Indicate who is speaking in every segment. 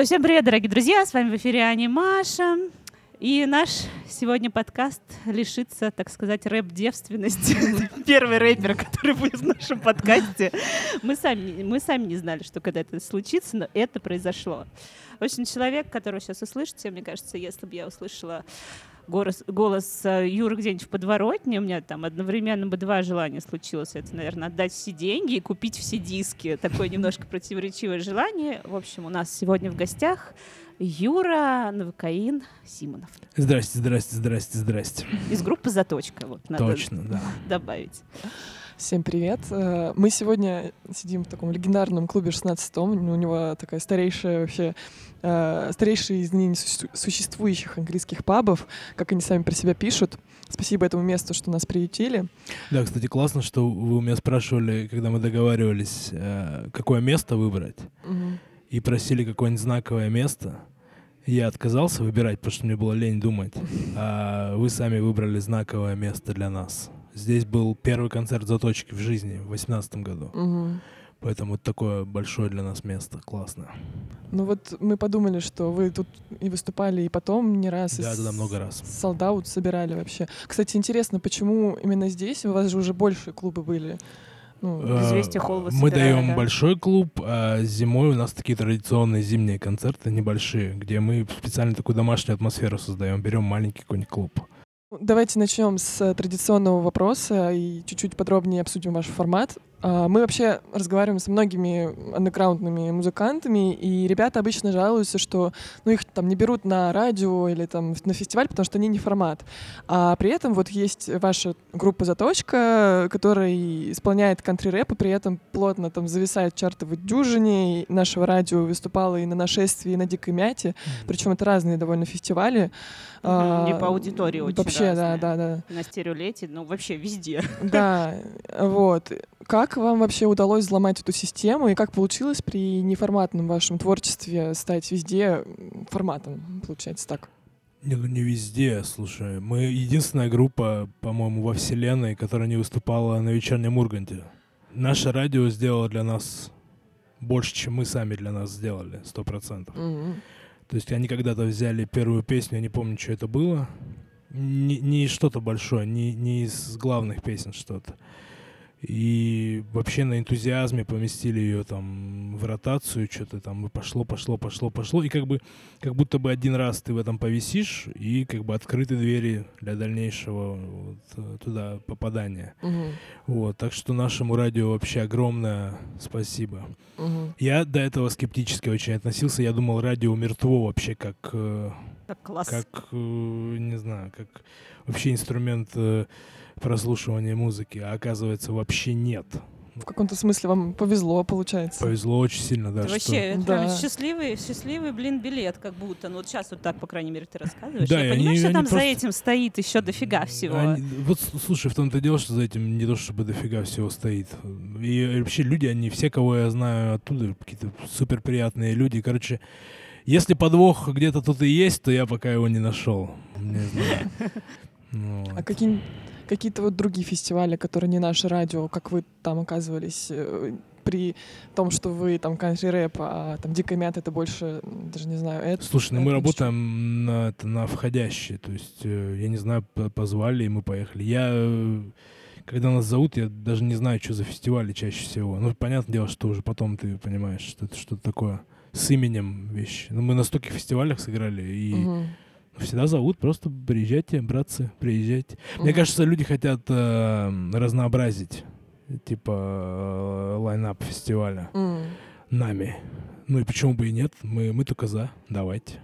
Speaker 1: что, всем привет, дорогие друзья! С вами в эфире Аня Маша. И наш сегодня подкаст лишится, так сказать, рэп-девственности. Первый рэпер, который будет в нашем подкасте. Мы сами, мы сами не знали, что когда это случится, но это произошло. В общем, человек, которого сейчас услышите, мне кажется, если бы я услышала голос, голос э, Юры где-нибудь в подворотне, у меня там одновременно бы два желания случилось. Это, наверное, отдать все деньги и купить все диски. Такое немножко противоречивое желание. В общем, у нас сегодня в гостях Юра Новокаин Симонов.
Speaker 2: Здрасте, здрасте, здрасте, здрасте.
Speaker 1: Из группы «Заточка». Вот, надо
Speaker 2: Точно, да.
Speaker 1: добавить.
Speaker 3: Всем привет. Э, Мы сегодня сидим в таком легендарном клубе 16 У него такая старейшая вообще э, старейшие из ныне су- существующих английских пабов, как они сами про себя пишут. Спасибо этому месту, что нас приютили.
Speaker 2: Да, кстати, классно, что вы у меня спрашивали, когда мы договаривались, э, какое место выбрать, и просили какое-нибудь знаковое место. Я отказался выбирать, потому что мне было лень думать. А вы сами выбрали знаковое место для нас. Здесь был первый концерт заточки в жизни в 2018 году.
Speaker 3: Мгм.
Speaker 2: Поэтому это такое большое для нас место. Классно.
Speaker 3: Ну вот мы подумали, что вы тут и выступали, и потом не раз. и
Speaker 2: Да, да, да, много раз.
Speaker 3: Солдаут собирали вообще. Кстати, интересно, почему именно здесь? У вас же уже больше клубы были. Ну,
Speaker 2: Э,
Speaker 1: «Известия Холл»
Speaker 2: Мы
Speaker 1: собирали,
Speaker 2: даем
Speaker 1: да?
Speaker 2: большой клуб, а зимой у нас такие традиционные зимние концерты небольшие, где мы специально такую домашнюю атмосферу создаем. Берем маленький какой-нибудь клуб.
Speaker 3: Давайте начнем с э, традиционного вопроса и чуть-чуть подробнее обсудим ваш формат. А, Мы вообще разговариваем с многими андеграундными музыкантами, и ребята обычно жалуются, что ну, их там не берут на радио или там на фестиваль, потому что они не формат. А при этом вот есть ваша группа «Заточка», которая исполняет кантри-рэп, и при этом плотно там зависает в чартовой дюжине, и нашего радио выступало и на «Нашествии», и на «Дикой мяте», причем это разные довольно фестивали.
Speaker 1: И
Speaker 3: А,
Speaker 1: по аудитории очень
Speaker 3: Вообще, да,
Speaker 1: разные.
Speaker 3: да, да.
Speaker 1: На стереолете, ну вообще везде.
Speaker 3: Да, вот. Как вам вообще удалось взломать эту систему и как получилось при неформатном вашем творчестве стать везде форматом, получается так?
Speaker 2: Не, ну не везде, слушай. Мы единственная группа, по-моему, во вселенной, которая не выступала на вечернем Урганте. Наше радио сделало для нас больше, чем мы сами для нас сделали, сто процентов.
Speaker 3: Мгм.
Speaker 2: То есть они когда-то взяли первую песню, я не помню, что это было. Не, не что-то большое, не, не из главных песен что-то. И вообще на энтузиазме поместили ее там в ротацию, что-то там, и пошло, пошло, пошло, пошло. И как бы, как будто бы один раз ты в этом повисишь, и как бы открыты двери для дальнейшего вот, э, туда попадания.
Speaker 3: Мгм.
Speaker 2: Вот, так что нашему радио вообще огромное спасибо.
Speaker 3: Мгм.
Speaker 2: Я до этого скептически очень относился. Я думал, радио мертво вообще как, э,
Speaker 1: Так класс.
Speaker 2: как э, не знаю, как вообще инструмент прослушивания музыки. А оказывается, вообще нет.
Speaker 3: В каком-то смысле вам повезло, получается.
Speaker 2: Повезло очень сильно, да.
Speaker 1: Это
Speaker 2: что-
Speaker 1: вообще это
Speaker 3: Да.
Speaker 1: прям счастливый, счастливый, блин, билет, как будто. Ну вот сейчас вот так, по крайней мере, ты рассказываешь.
Speaker 2: Да,
Speaker 1: Я
Speaker 2: они-
Speaker 1: понимаю, что
Speaker 2: они
Speaker 1: там за
Speaker 2: просто-
Speaker 1: этим стоит еще дофига всего.
Speaker 2: Они- вот слушай, в том-то дело, что за этим не то чтобы дофига всего стоит. И вообще люди, они все, кого я знаю оттуда, какие-то супер приятные люди. Короче, если подвох где-то тут и есть, то я пока его не нашел. Не знаю. Ну,
Speaker 3: А
Speaker 2: вот.
Speaker 3: какие, какие-то вот другие фестивали, которые не наше радио, как вы там оказывались э, при том, что вы там кантри-рэп, а там Дикая Мята это больше, даже не знаю, это...
Speaker 2: Слушай, ну мы работаем на, это, на входящие. То есть, э, я не знаю, позвали, и мы поехали. Я, э, когда нас зовут, я даже не знаю, что за фестивали чаще всего. Ну, понятное дело, что уже потом ты понимаешь, что это что-то такое с именем вещи. Ну, мы на стольких фестивалях сыграли, и
Speaker 3: Мгм.
Speaker 2: Всегда зовут, просто приезжайте, братцы, приезжайте. Мне
Speaker 3: Мгм.
Speaker 2: кажется, люди хотят э, разнообразить, типа, э, лайнап фестиваля
Speaker 3: М.
Speaker 2: нами. Ну и почему бы и нет? Мы, мы только за. Давайте.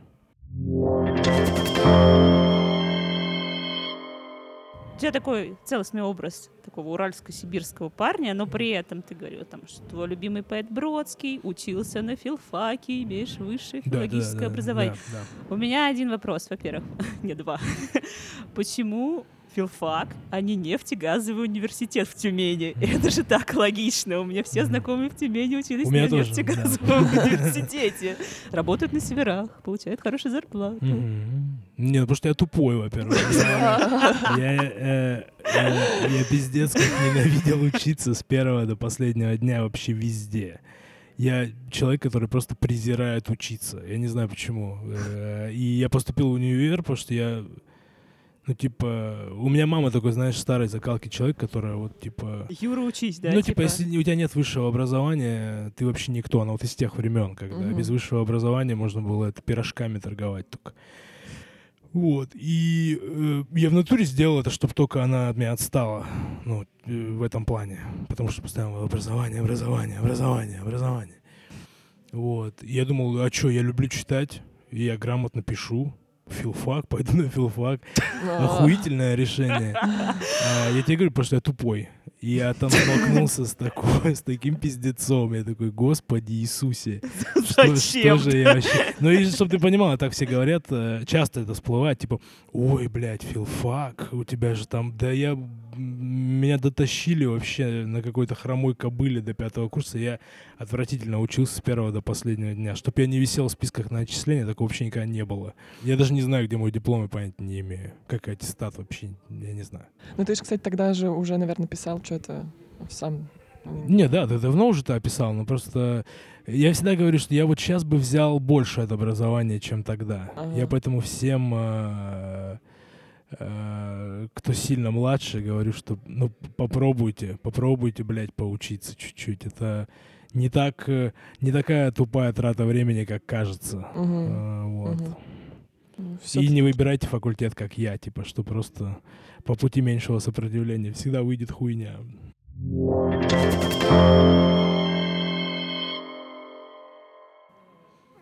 Speaker 1: У тебя такой целостный образ такого уральско-сибирского парня, но при этом ты говорил, там, что твой любимый поэт Бродский учился на филфаке, имеешь высшее
Speaker 2: Да, да,
Speaker 1: филологическое
Speaker 2: да,
Speaker 1: образование.
Speaker 2: да, да.
Speaker 1: У меня один вопрос, во-первых, не два. Почему филфак, а не нефтегазовый университет в Тюмени. Это же так логично. У меня все знакомые в Тюмени учились на
Speaker 2: тоже,
Speaker 1: нефтегазовом университете. Работают на северах, получают хорошую зарплату.
Speaker 2: Не, ну потому что я тупой, во-первых. Я, я, э, э, пиздец как ненавидел учиться с первого до последнего дня вообще везде. Я человек, который просто презирает учиться. Я не знаю почему. Э, И я поступил в универ, потому что я, ну, типа, у меня мама такой, знаешь, старой закалки человек, которая вот, типа,
Speaker 1: Юра, учись, да?
Speaker 2: ну, типа, если у тебя нет высшего образования, ты вообще никто. Она вот из тех времен, когда
Speaker 3: Мгм.
Speaker 2: без высшего образования можно было это пирожками торговать только. Вот. И э, я в натуре сделал это, чтобы только она от меня отстала. Ну, э, в этом плане. Потому что постоянно образование, образование, образование, образование. Вот. И я думал, а что, я люблю читать, и я грамотно пишу. Филфак, пойду на филфак. Охуительное решение. А, я тебе говорю, потому что я тупой. И я там столкнулся с, такой, с таким пиздецом. Я такой, господи Иисусе. Что,
Speaker 1: Зачем?
Speaker 2: что же я вообще... Ну и чтобы ты понимала, так все говорят, э, часто это всплывает, типа, ой, блядь, филфак, у тебя же там... Да я... Меня дотащили вообще на какой-то хромой кобыле до пятого курса. Я отвратительно учился с первого до последнего дня. Чтоб я не висел в списках на отчисления, такого вообще никогда не было. Я даже не знаю, где мой диплом, и понятия не имею. Как аттестат вообще, я не знаю.
Speaker 3: Ну ты же, кстати, тогда же уже, наверное, писал что-то сам.
Speaker 2: Не, да, ты давно уже это описал, но просто я всегда говорю, что я вот сейчас бы взял больше от образования, чем тогда.
Speaker 3: Ага.
Speaker 2: Я поэтому всем, э, э, кто сильно младше, говорю, что ну попробуйте, попробуйте, блядь, поучиться чуть-чуть. Это не так, э, не такая тупая трата времени, как кажется.
Speaker 3: Мгм.
Speaker 2: Э, вот.
Speaker 3: Ну,
Speaker 2: И не выбирайте факультет, как я, типа, что просто по пути меньшего сопротивления всегда выйдет хуйня.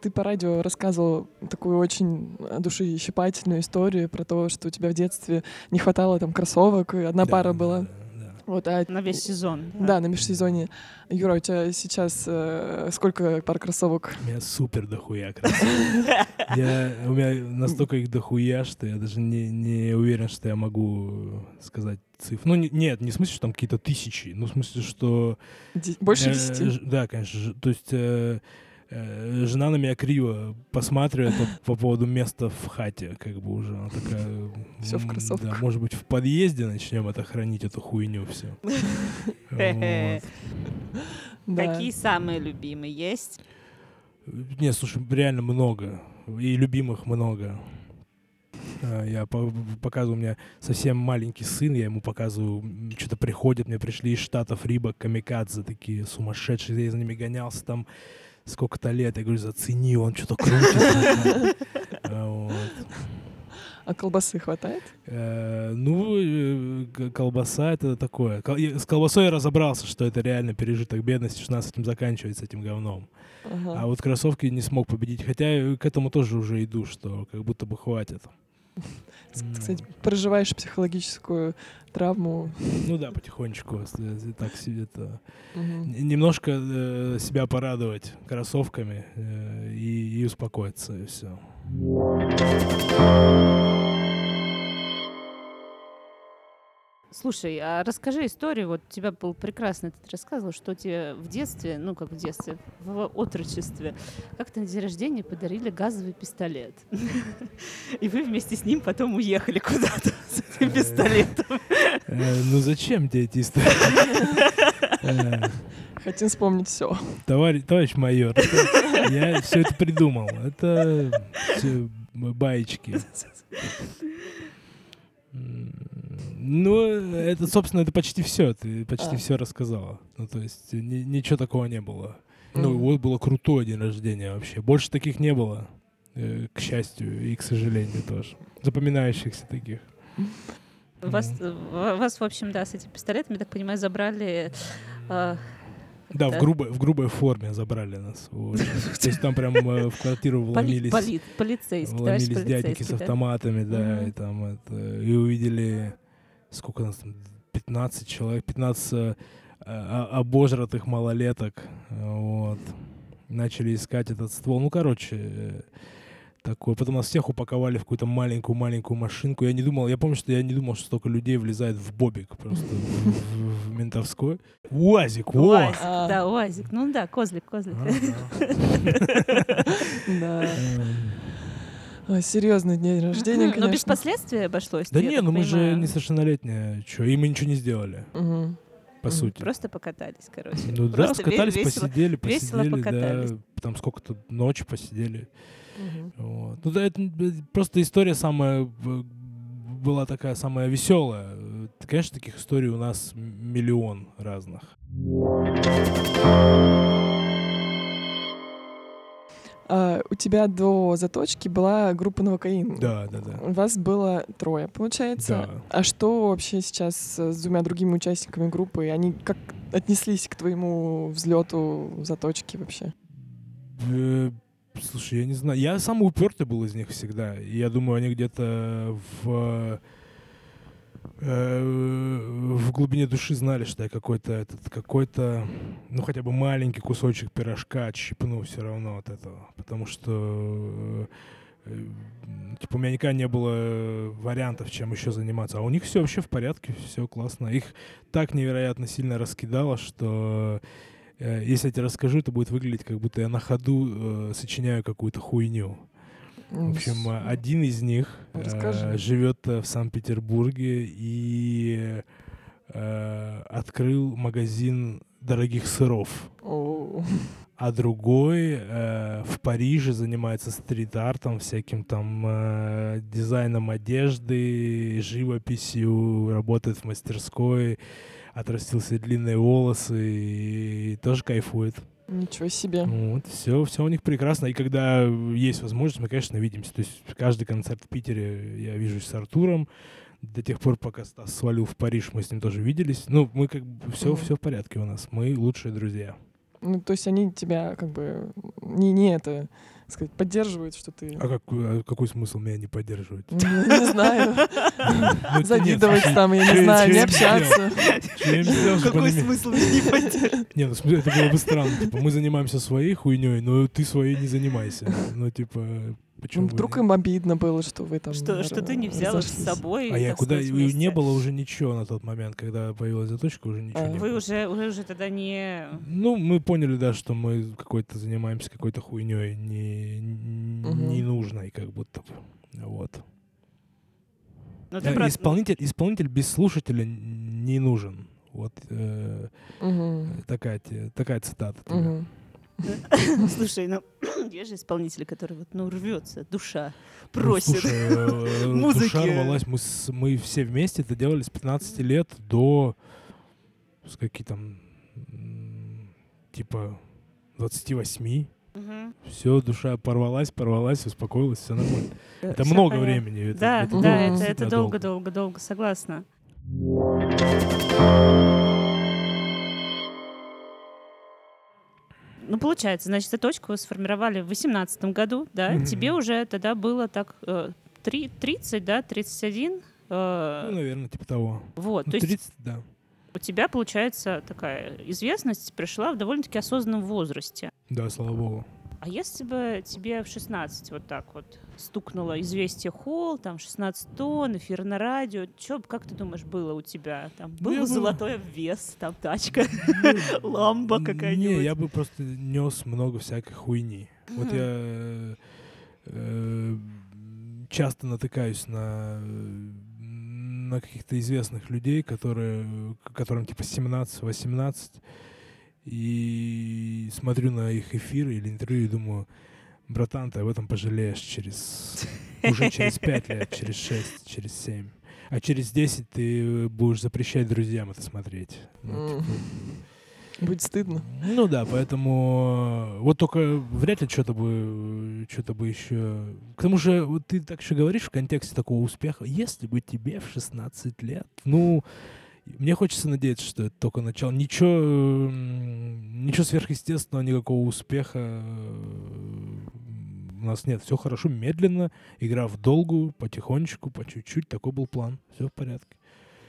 Speaker 3: Ты по радио рассказывал такую очень душещипательную историю про то, что у тебя в детстве не хватало там кроссовок, и одна
Speaker 2: Да,
Speaker 3: пара была.
Speaker 2: да, да.
Speaker 3: Вот, а
Speaker 1: На весь сезон.
Speaker 3: Да, на межсезонье. Юра, у тебя сейчас э, сколько пар кроссовок?
Speaker 2: У меня супер дохуя кроссовок. Я, у меня настолько их дохуя, что я даже не, не уверен, что я могу сказать цифру. Ну, не- нет, не в смысле, что там какие-то тысячи, ну, в смысле, что...
Speaker 3: Больше десяти?
Speaker 2: Да, конечно. То есть э, жена на меня криво посматривает по, по поводу места в хате, как бы уже. Она такая...
Speaker 3: Всё в кроссовках.
Speaker 2: Да, может быть, в подъезде начнем это хранить, эту хуйню все.
Speaker 1: Какие самые любимые есть?
Speaker 2: Не, слушай, реально много. И любимых много. А, Я по- показываю, у меня совсем маленький сын, я ему показываю, что-то приходит, мне пришли из Штатов Риба камикадзе такие сумасшедшие, я за ними гонялся там сколько-то лет, я говорю, зацени, он что-то крутит. А.
Speaker 3: А колбасы хватает?
Speaker 2: Э, Ну, э, колбаса это такое. С колбасой я разобрался, что это реально пережиток бедности, что надо с этим заканчивать, с этим говном. А вот кроссовки не смог победить. Хотя и к этому тоже уже иду, что как будто бы хватит.
Speaker 3: Кстати, проживаешь психологическую травму.
Speaker 2: Ну да, потихонечку. э, Так себе это немножко э, себя порадовать кроссовками э, и, и успокоиться, и все.
Speaker 1: Слушай, а расскажи историю. Вот у тебя был прекрасно, ты рассказывал, что тебе в детстве, ну как в детстве, в отрочестве, как-то на день рождения подарили газовый пистолет. И вы вместе с ним потом уехали куда-то с этим
Speaker 2: Э.
Speaker 1: пистолетом.
Speaker 2: Э, Ну зачем тебе эти истории? Э,
Speaker 3: Хотим вспомнить все.
Speaker 2: Товарищ, товарищ майор, я все это придумал. Это все баечки. Ну, это, собственно, это почти все. Ты почти
Speaker 3: А.
Speaker 2: все рассказала. Ну, то есть ни- ничего такого не было. Ну,
Speaker 3: Мгм.
Speaker 2: вот было крутое день рождения вообще. Больше таких не было, э, к счастью, и к сожалению тоже. Запоминающихся таких.
Speaker 1: Вас, э, в- вас, в общем, да, с этим пистолетом, я так понимаю, забрали... э,
Speaker 2: Да, в грубой, в грубой форме забрали нас. Вот. То есть там прям э, в квартиру вломились.
Speaker 1: поли- полицейский, товарищ
Speaker 2: Ломились дяденьки с
Speaker 1: да?
Speaker 2: автоматами, да, и там это, и увидели, сколько нас там, 15 человек, 15 э, а- обожратых малолеток, вот, начали искать этот ствол, ну, короче, э, такое. Потом нас всех упаковали в какую-то маленькую-маленькую машинку. Я не думал, я помню, что я не думал, что столько людей влезает в бобик просто в, ментовской. УАЗик!
Speaker 1: Уазик,
Speaker 3: А.
Speaker 1: да, уазик. Ну да, козлик, козлик.
Speaker 3: Да.
Speaker 2: Эм,
Speaker 3: Серьезный день рождения,
Speaker 1: Но
Speaker 3: конечно.
Speaker 1: без последствий обошлось.
Speaker 2: Да не, ну мы же несовершеннолетние. Чё, и мы ничего не сделали, по сути.
Speaker 1: Просто покатались, короче.
Speaker 2: Ну да, скатались, посидели,
Speaker 1: весело
Speaker 2: посидели,
Speaker 1: покатались.
Speaker 2: да, там сколько-то ночи посидели.
Speaker 3: Мгм.
Speaker 2: Вот. Ну да, это э, просто история самая э, была такая самая веселая. Э, Конечно, таких историй у нас миллион разных.
Speaker 3: А, у тебя до заточки была группа Новокаин.
Speaker 2: Да, да, да.
Speaker 3: У вас было трое, получается.
Speaker 2: Да.
Speaker 3: А что вообще сейчас э, с двумя другими участниками группы? Они как отнеслись к твоему взлету заточки вообще?
Speaker 2: Слушай, я не знаю. Я самый упертый был из них всегда. Я думаю, они где-то в э, в глубине души знали, что я какой-то этот какой-то ну хотя бы маленький кусочек пирожка отщипну все равно от этого, потому что э, типа у меня никогда не было вариантов, чем еще заниматься, а у них все вообще в порядке, все классно. Их так невероятно сильно раскидало, что если я тебе расскажу, это будет выглядеть, как будто я на ходу э, сочиняю какую-то хуйню. В общем, э, один из них э, живет э, в Санкт-Петербурге и э, открыл магазин дорогих сыров. А другой э, в Париже занимается стрит-артом, всяким там э, дизайном одежды, живописью, работает в мастерской, отрастил себе длинные волосы и тоже кайфует.
Speaker 3: Ничего себе.
Speaker 2: Вот, все, все у них прекрасно. И когда есть возможность, мы, конечно, видимся. То есть каждый концерт в Питере я вижусь с Артуром. До тех пор, пока Стас свалил в Париж, мы с ним тоже виделись. Ну, мы как бы все,
Speaker 3: Мгм.
Speaker 2: все в порядке у нас. Мы лучшие друзья.
Speaker 3: Ну, то есть они тебя как бы не, не это, сказать, поддерживают, что ты...
Speaker 2: А, как, а какой смысл меня не поддерживать?
Speaker 3: Не знаю.
Speaker 2: Ну, нет,
Speaker 3: Завидовать там, я не знаю, не общаться.
Speaker 2: Меня-
Speaker 1: смысл не поддерживать?
Speaker 2: Не, ну в смысле, это было бы странно. Типа, мы занимаемся своей хуйней, но ты своей не занимайся. Ну, типа, почему
Speaker 3: Ну, Вдруг
Speaker 2: нет?
Speaker 3: им обидно было, что вы там...
Speaker 1: Что, что ты не взял их с собой.
Speaker 2: А я куда...
Speaker 1: вместе?
Speaker 2: Не было уже ничего на тот момент, когда появилась заточка, уже ничего
Speaker 3: А,
Speaker 2: не
Speaker 1: Вы
Speaker 2: было.
Speaker 1: уже, уже, уже тогда не...
Speaker 2: Ну, мы поняли, да, что мы какой-то занимаемся какой-то хуйней не,
Speaker 3: Мгм.
Speaker 2: ненужной, как будто бы. Вот.
Speaker 1: Ну, ты
Speaker 2: Э,
Speaker 1: просто-
Speaker 2: Исполнитель, исполнитель без слушателя не нужен. Вот э,
Speaker 3: Мгм.
Speaker 2: такая, такая цитата.
Speaker 3: Мгм.
Speaker 1: Слушай, ну, есть же исполнители, которые вот, ну, рвется, душа
Speaker 2: Ну,
Speaker 1: просит.
Speaker 2: э,
Speaker 1: музыки.
Speaker 2: Душа рвалась. Мы, мы все вместе это делали с 15 лет до с какие там типа 28.
Speaker 1: Мгм.
Speaker 2: Все, душа порвалась, порвалась, успокоилась, все нормально. Это
Speaker 1: Всё
Speaker 2: много
Speaker 1: понятно.
Speaker 2: времени. это-
Speaker 1: Да,
Speaker 2: это
Speaker 1: да, это, это долго, долго, долго, согласна. Ну, получается, значит, эту точку сформировали в 2018 году, да? Тебе уже тогда было так э, три- 30, да, 31. э,
Speaker 2: Ну, наверное, типа того.
Speaker 1: вот,
Speaker 2: Ну,
Speaker 1: то есть
Speaker 2: 30, да.
Speaker 1: У тебя, получается, такая известность пришла в довольно-таки осознанном возрасте.
Speaker 2: Да, слава богу.
Speaker 1: А если бы тебе в 16 вот так вот стукнуло известие холл, там 16 тонн, эфир на радио, чё, как ты думаешь, было у тебя? Там
Speaker 2: Ну,
Speaker 1: был
Speaker 2: бы-
Speaker 1: золотой обвес, там тачка, ламба
Speaker 2: Не,
Speaker 1: какая-нибудь.
Speaker 2: я бы просто нес много всякой хуйни. Вот я э, э, часто натыкаюсь на на каких-то известных людей, которые, которым типа 17-18, и смотрю на их эфиры или интервью и думаю, братан, ты об этом пожалеешь через уже через 5 лет, через 6, через 7. А через 10 ты будешь запрещать друзьям это смотреть. Ну, типа,
Speaker 3: Будет стыдно.
Speaker 2: ну да, поэтому э, вот только вряд ли что-то бы что-то бы еще. К тому же, вот ты так еще говоришь в контексте такого успеха. Если бы тебе в 16 лет, ну, мне хочется надеяться, что это только начало. Ничего, ничего сверхъестественного, никакого успеха э, у нас нет. Все хорошо, медленно, игра в долгую, потихонечку, по чуть-чуть. Такой был план. Все в порядке.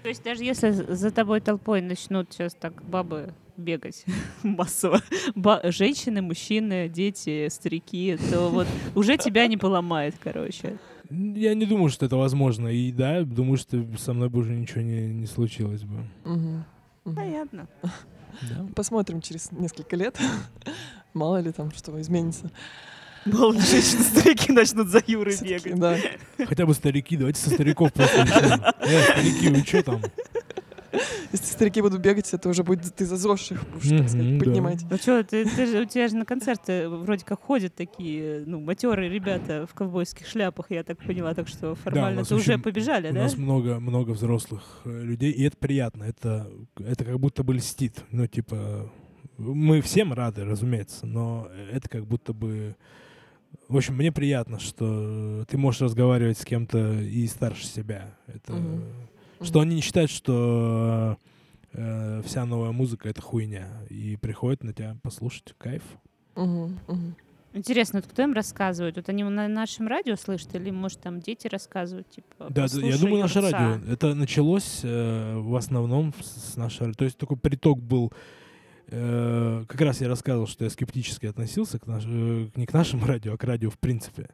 Speaker 1: То есть даже если за тобой толпой начнут сейчас так бабы бегать массово, ба- женщины, мужчины, дети, старики, то вот уже тебя не поломает, короче.
Speaker 2: Я не думаю, что это возможно. И да, думаю, что со мной бы уже ничего не, не случилось бы.
Speaker 3: Мгм. Мгм.
Speaker 1: Понятно.
Speaker 2: Да.
Speaker 3: Посмотрим через несколько лет. Мало ли там что изменится.
Speaker 1: Мало ли женщины, старики начнут за Юрой бегать.
Speaker 3: Да.
Speaker 2: Хотя бы старики, давайте со стариков просто. Э, старики, вы что там?
Speaker 3: Если старики будут бегать, это уже будет ты зазорших будешь, так сказать,
Speaker 2: да.
Speaker 3: поднимать.
Speaker 1: Ну что, ты, ты же, у тебя же на концерты вроде как ходят такие, ну, матерые ребята в ковбойских шляпах, я так поняла, так что
Speaker 2: у
Speaker 1: формально
Speaker 2: нас
Speaker 1: ты уже побежали,
Speaker 2: У
Speaker 1: да?
Speaker 2: нас много, много взрослых э, людей, и это приятно. Это, это как будто бы льстит. Ну, типа, мы всем рады, разумеется, но это как будто бы... В общем, мне приятно, что ты можешь разговаривать с кем-то и старше себя. Это... Что они не считают, что э, вся новая музыка — это хуйня. И приходят на тебя послушать. Кайф.
Speaker 3: Мгм.
Speaker 1: Интересно, вот кто им рассказывает? Вот они на нашем радио слышат или, может, там дети рассказывают, типа,
Speaker 2: Да, да, я
Speaker 1: «Послушай
Speaker 2: думаю, наше
Speaker 1: Юрца».
Speaker 2: радио. Это началось э, в основном с, с нашего радио. То есть такой приток был. э, как раз я рассказывал, что я скептически относился к наш, э, не к нашему радио, а к радио в принципе.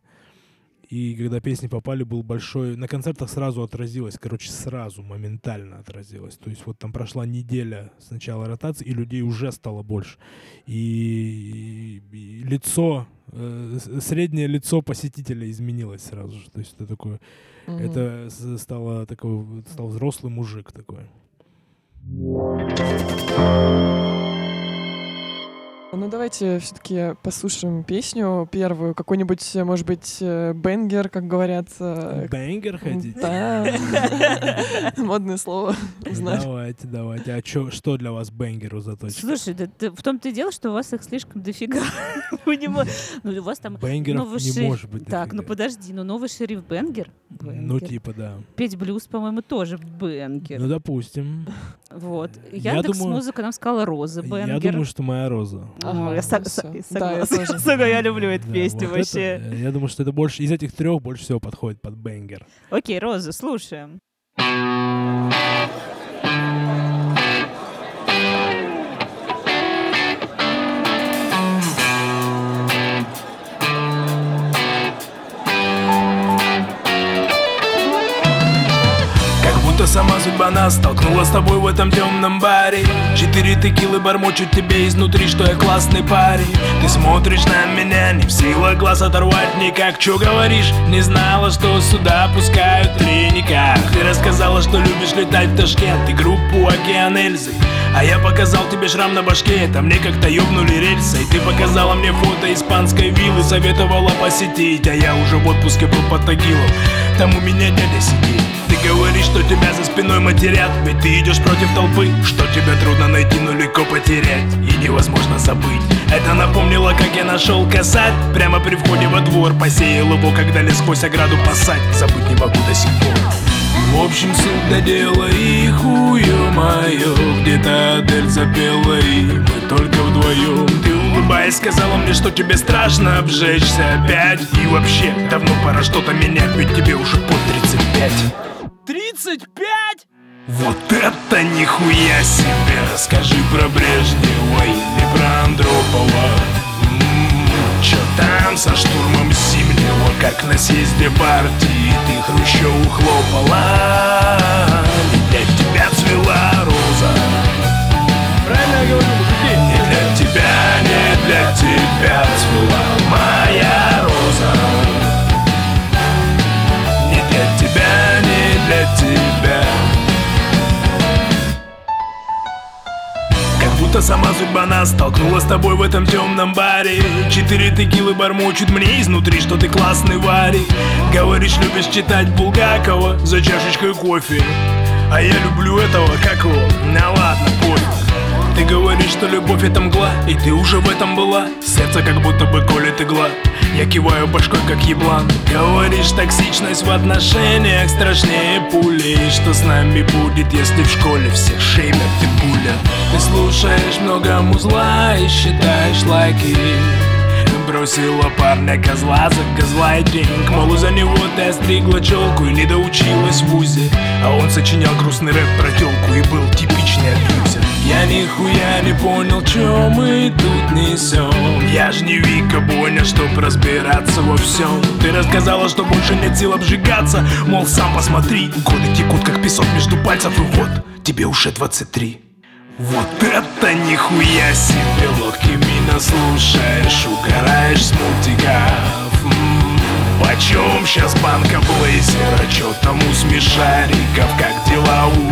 Speaker 2: И когда песни попали, был большой... На концертах сразу отразилось, короче, сразу, моментально отразилось. То есть вот там прошла неделя с начала ротации, и людей уже стало больше. И, и- и лицо, э, среднее лицо посетителя изменилось сразу же. То есть это такое
Speaker 3: Мгм.
Speaker 2: это стало такой, стал взрослый мужик такой.
Speaker 3: Ну давайте все-таки послушаем песню первую, какой-нибудь, может быть, э, бенгер, как говорят. э,
Speaker 2: Бенгер хотите?
Speaker 3: Да. Модное слово.
Speaker 2: Давайте, давайте. А что для вас бенгеру заточка?
Speaker 1: Слушай, в том-то и дело, что у вас их слишком дофига. У него, ну, у вас там
Speaker 2: Бенгеров не может быть
Speaker 1: Так, ну подожди, ну новый шериф Бенгер.
Speaker 2: Ну, типа, да.
Speaker 1: Петь блюз, по-моему, тоже Бенгер.
Speaker 2: Ну, допустим.
Speaker 1: Вот.
Speaker 2: Я
Speaker 1: Яндекс
Speaker 2: думаю-
Speaker 1: Музыка нам сказала Роза Бенгер.
Speaker 2: Я думаю, что моя роза.
Speaker 1: Ага, я со-
Speaker 3: всё.
Speaker 1: со-
Speaker 3: Да, я
Speaker 1: согласна. Я люблю эту
Speaker 2: Да,
Speaker 1: песню вообще.
Speaker 2: э, я думаю, что это больше из этих трех больше всего подходит под бенгер.
Speaker 1: Окей, Роза, слушаем.
Speaker 4: Как будто сама судьба нас столкнула с тобой в этом темном баре. Четыре текилы бормочут тебе изнутри, что я классный парень. Ты смотришь на меня, не в силах глаз оторвать никак. Чё говоришь? Не знала, что сюда пускают треника Ты рассказала, что любишь летать в Ташкент и группу Океан Эльзы а я показал тебе шрам на башке, это мне как-то ёбнули рельсы. И ты показала мне фото испанской виллы, советовала посетить. А я уже в отпуске был под Тагилом, там у меня дядя сидит. Ты говоришь, что тебя за спиной матерят. Ведь ты идешь против толпы. Что тебе трудно найти, но легко потерять. И невозможно забыть. Это напомнило, как я нашел косарь. Прямо при входе во двор Посеял его, когда лез сквозь ограду пасать Забыть не могу до сих пор. В общем, суть до дела и хую мое Где-то Адель запела и мы только вдвоем Ты улыбаясь сказала мне, что тебе страшно обжечься опять. И вообще, давно пора что-то менять, ведь тебе уже под 35 35? Вот это нихуя себе Расскажи про Брежнева или про Андропова М, Чё там со штурмом Зимнего Как на съезде партии ты Хрущеву хлопала И для тебя цвела роза Правильно я говорю, мужики? Не для тебя, не для тебя цвела моя будто сама судьба нас столкнула с тобой в этом темном баре. Четыре текилы бормочут мне изнутри, что ты классный варик. Говоришь, любишь читать Булгакова за чашечкой кофе. А я люблю этого, как его? Ну ладно, пофиг ты говоришь, что любовь это мгла, и ты уже в этом была. Сердце как будто бы колет игла. Я киваю башкой, как еблан. Говоришь, токсичность в отношениях страшнее пули. И что с нами будет, если в школе всех шеймят ты пуля? Ты слушаешь много музла и считаешь лайки бросила парня козла за газлайтинг Мол, за него ты остригла челку и не доучилась в вузе А он сочинял грустный рэп про телку и был типичный абьюзер. Я нихуя не понял, чё мы тут несем Я ж не Вика понял, чтоб разбираться во всем Ты рассказала, что больше нет сил обжигаться. Мол, сам посмотри, годы текут как песок между пальцев И вот, тебе уже 23 вот это нихуя себе! Легкими наслушаешь Угораешь с мультиков М, Почем сейчас банка блейзера? Чё там у смешариков? Как дела у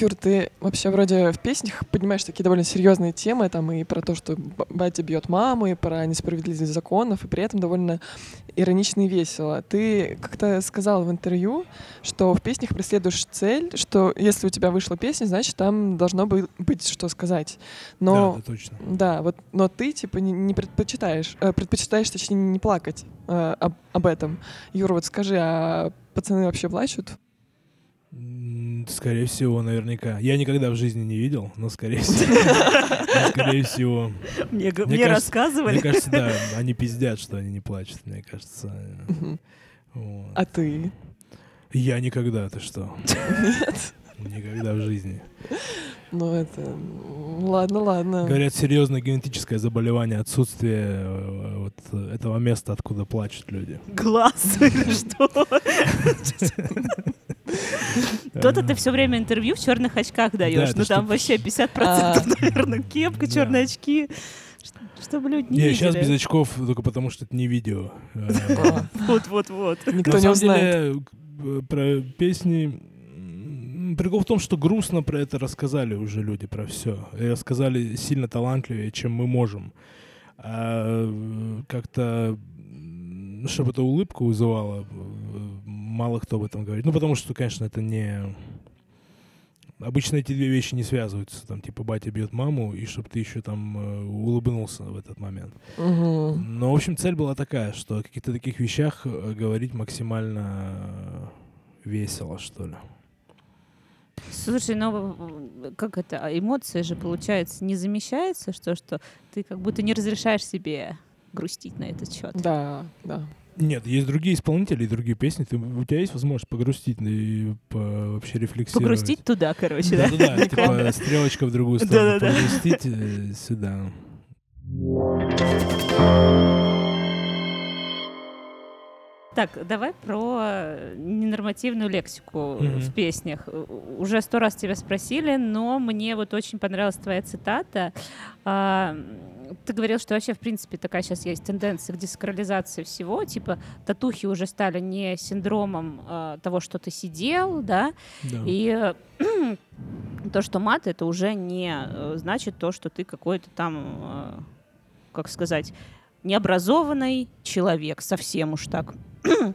Speaker 3: Юр, ты вообще вроде в песнях поднимаешь такие довольно серьезные темы, там и про то, что батя бьет маму, и про несправедливость законов, и при этом довольно иронично и весело. Ты как-то сказал в интервью, что в песнях преследуешь цель, что если у тебя вышла песня, значит, там должно бы- быть что сказать. Но
Speaker 2: Да, точно.
Speaker 3: Да, вот, но ты типа не, не предпочитаешь, э, предпочитаешь, точнее, не плакать э, об, об этом. Юра, вот скажи, а пацаны вообще плачут?
Speaker 2: Скорее всего, наверняка. Я никогда в жизни не видел, но скорее всего. Скорее всего.
Speaker 1: Мне, рассказывали.
Speaker 2: Мне кажется, да, они пиздят, что они не плачут, мне кажется.
Speaker 3: А ты?
Speaker 2: Я никогда, ты что?
Speaker 3: Нет?
Speaker 2: Никогда в жизни.
Speaker 3: Ну это... Ладно, ладно.
Speaker 2: Говорят, серьезное генетическое заболевание, отсутствие э, вот этого места, откуда плачут люди.
Speaker 1: Глаз или что? То-то ты все время интервью в черных очках даешь. Ну там вообще 50%,
Speaker 3: А.
Speaker 1: наверное, кепка, черные очки. Чтобы люди не
Speaker 2: Не, сейчас без очков, только потому что это не видео. Э,
Speaker 3: А,
Speaker 1: Вот-вот-вот.
Speaker 3: Никто не узнает.
Speaker 2: э, про песни... Прикол в том, что грустно про это рассказали уже люди, про все. И рассказали сильно талантливее, чем мы можем. А э, как-то, чтобы это улыбку вызывало, мало кто об этом говорит. Ну, потому что, конечно, это не... Обычно эти две вещи не связываются. Там, типа, батя бьет маму, и чтобы ты еще там э, улыбнулся в этот момент.
Speaker 3: Мгм.
Speaker 2: Но, в общем, цель была такая, что о каких-то таких вещах э, говорить максимально весело, что ли.
Speaker 1: Слушай, ну как это, а эмоции же, получается, не замещаются, что, что ты как будто не разрешаешь себе грустить на этот счет.
Speaker 3: Да, да.
Speaker 2: Нет, есть другие исполнители и другие песни. Ты, у тебя есть возможность погрустить и по, вообще рефлексировать.
Speaker 1: Погрустить туда, короче, да?
Speaker 2: Да, да, типа стрелочка в другую сторону. Погрустить э, сюда.
Speaker 1: Так, давай про э, ненормативную лексику
Speaker 2: Мгм.
Speaker 1: в песнях. Уже сто раз тебя спросили, но мне вот очень понравилась твоя цитата. А, Ты говорил, что вообще, в принципе, такая сейчас есть тенденция к десакрализации всего. Типа, татухи уже стали не синдромом а, того, что ты сидел, да,
Speaker 2: Да.
Speaker 1: и э, то, что мат, это уже не значит то, что ты какой-то там, как сказать, необразованный человек, совсем уж так.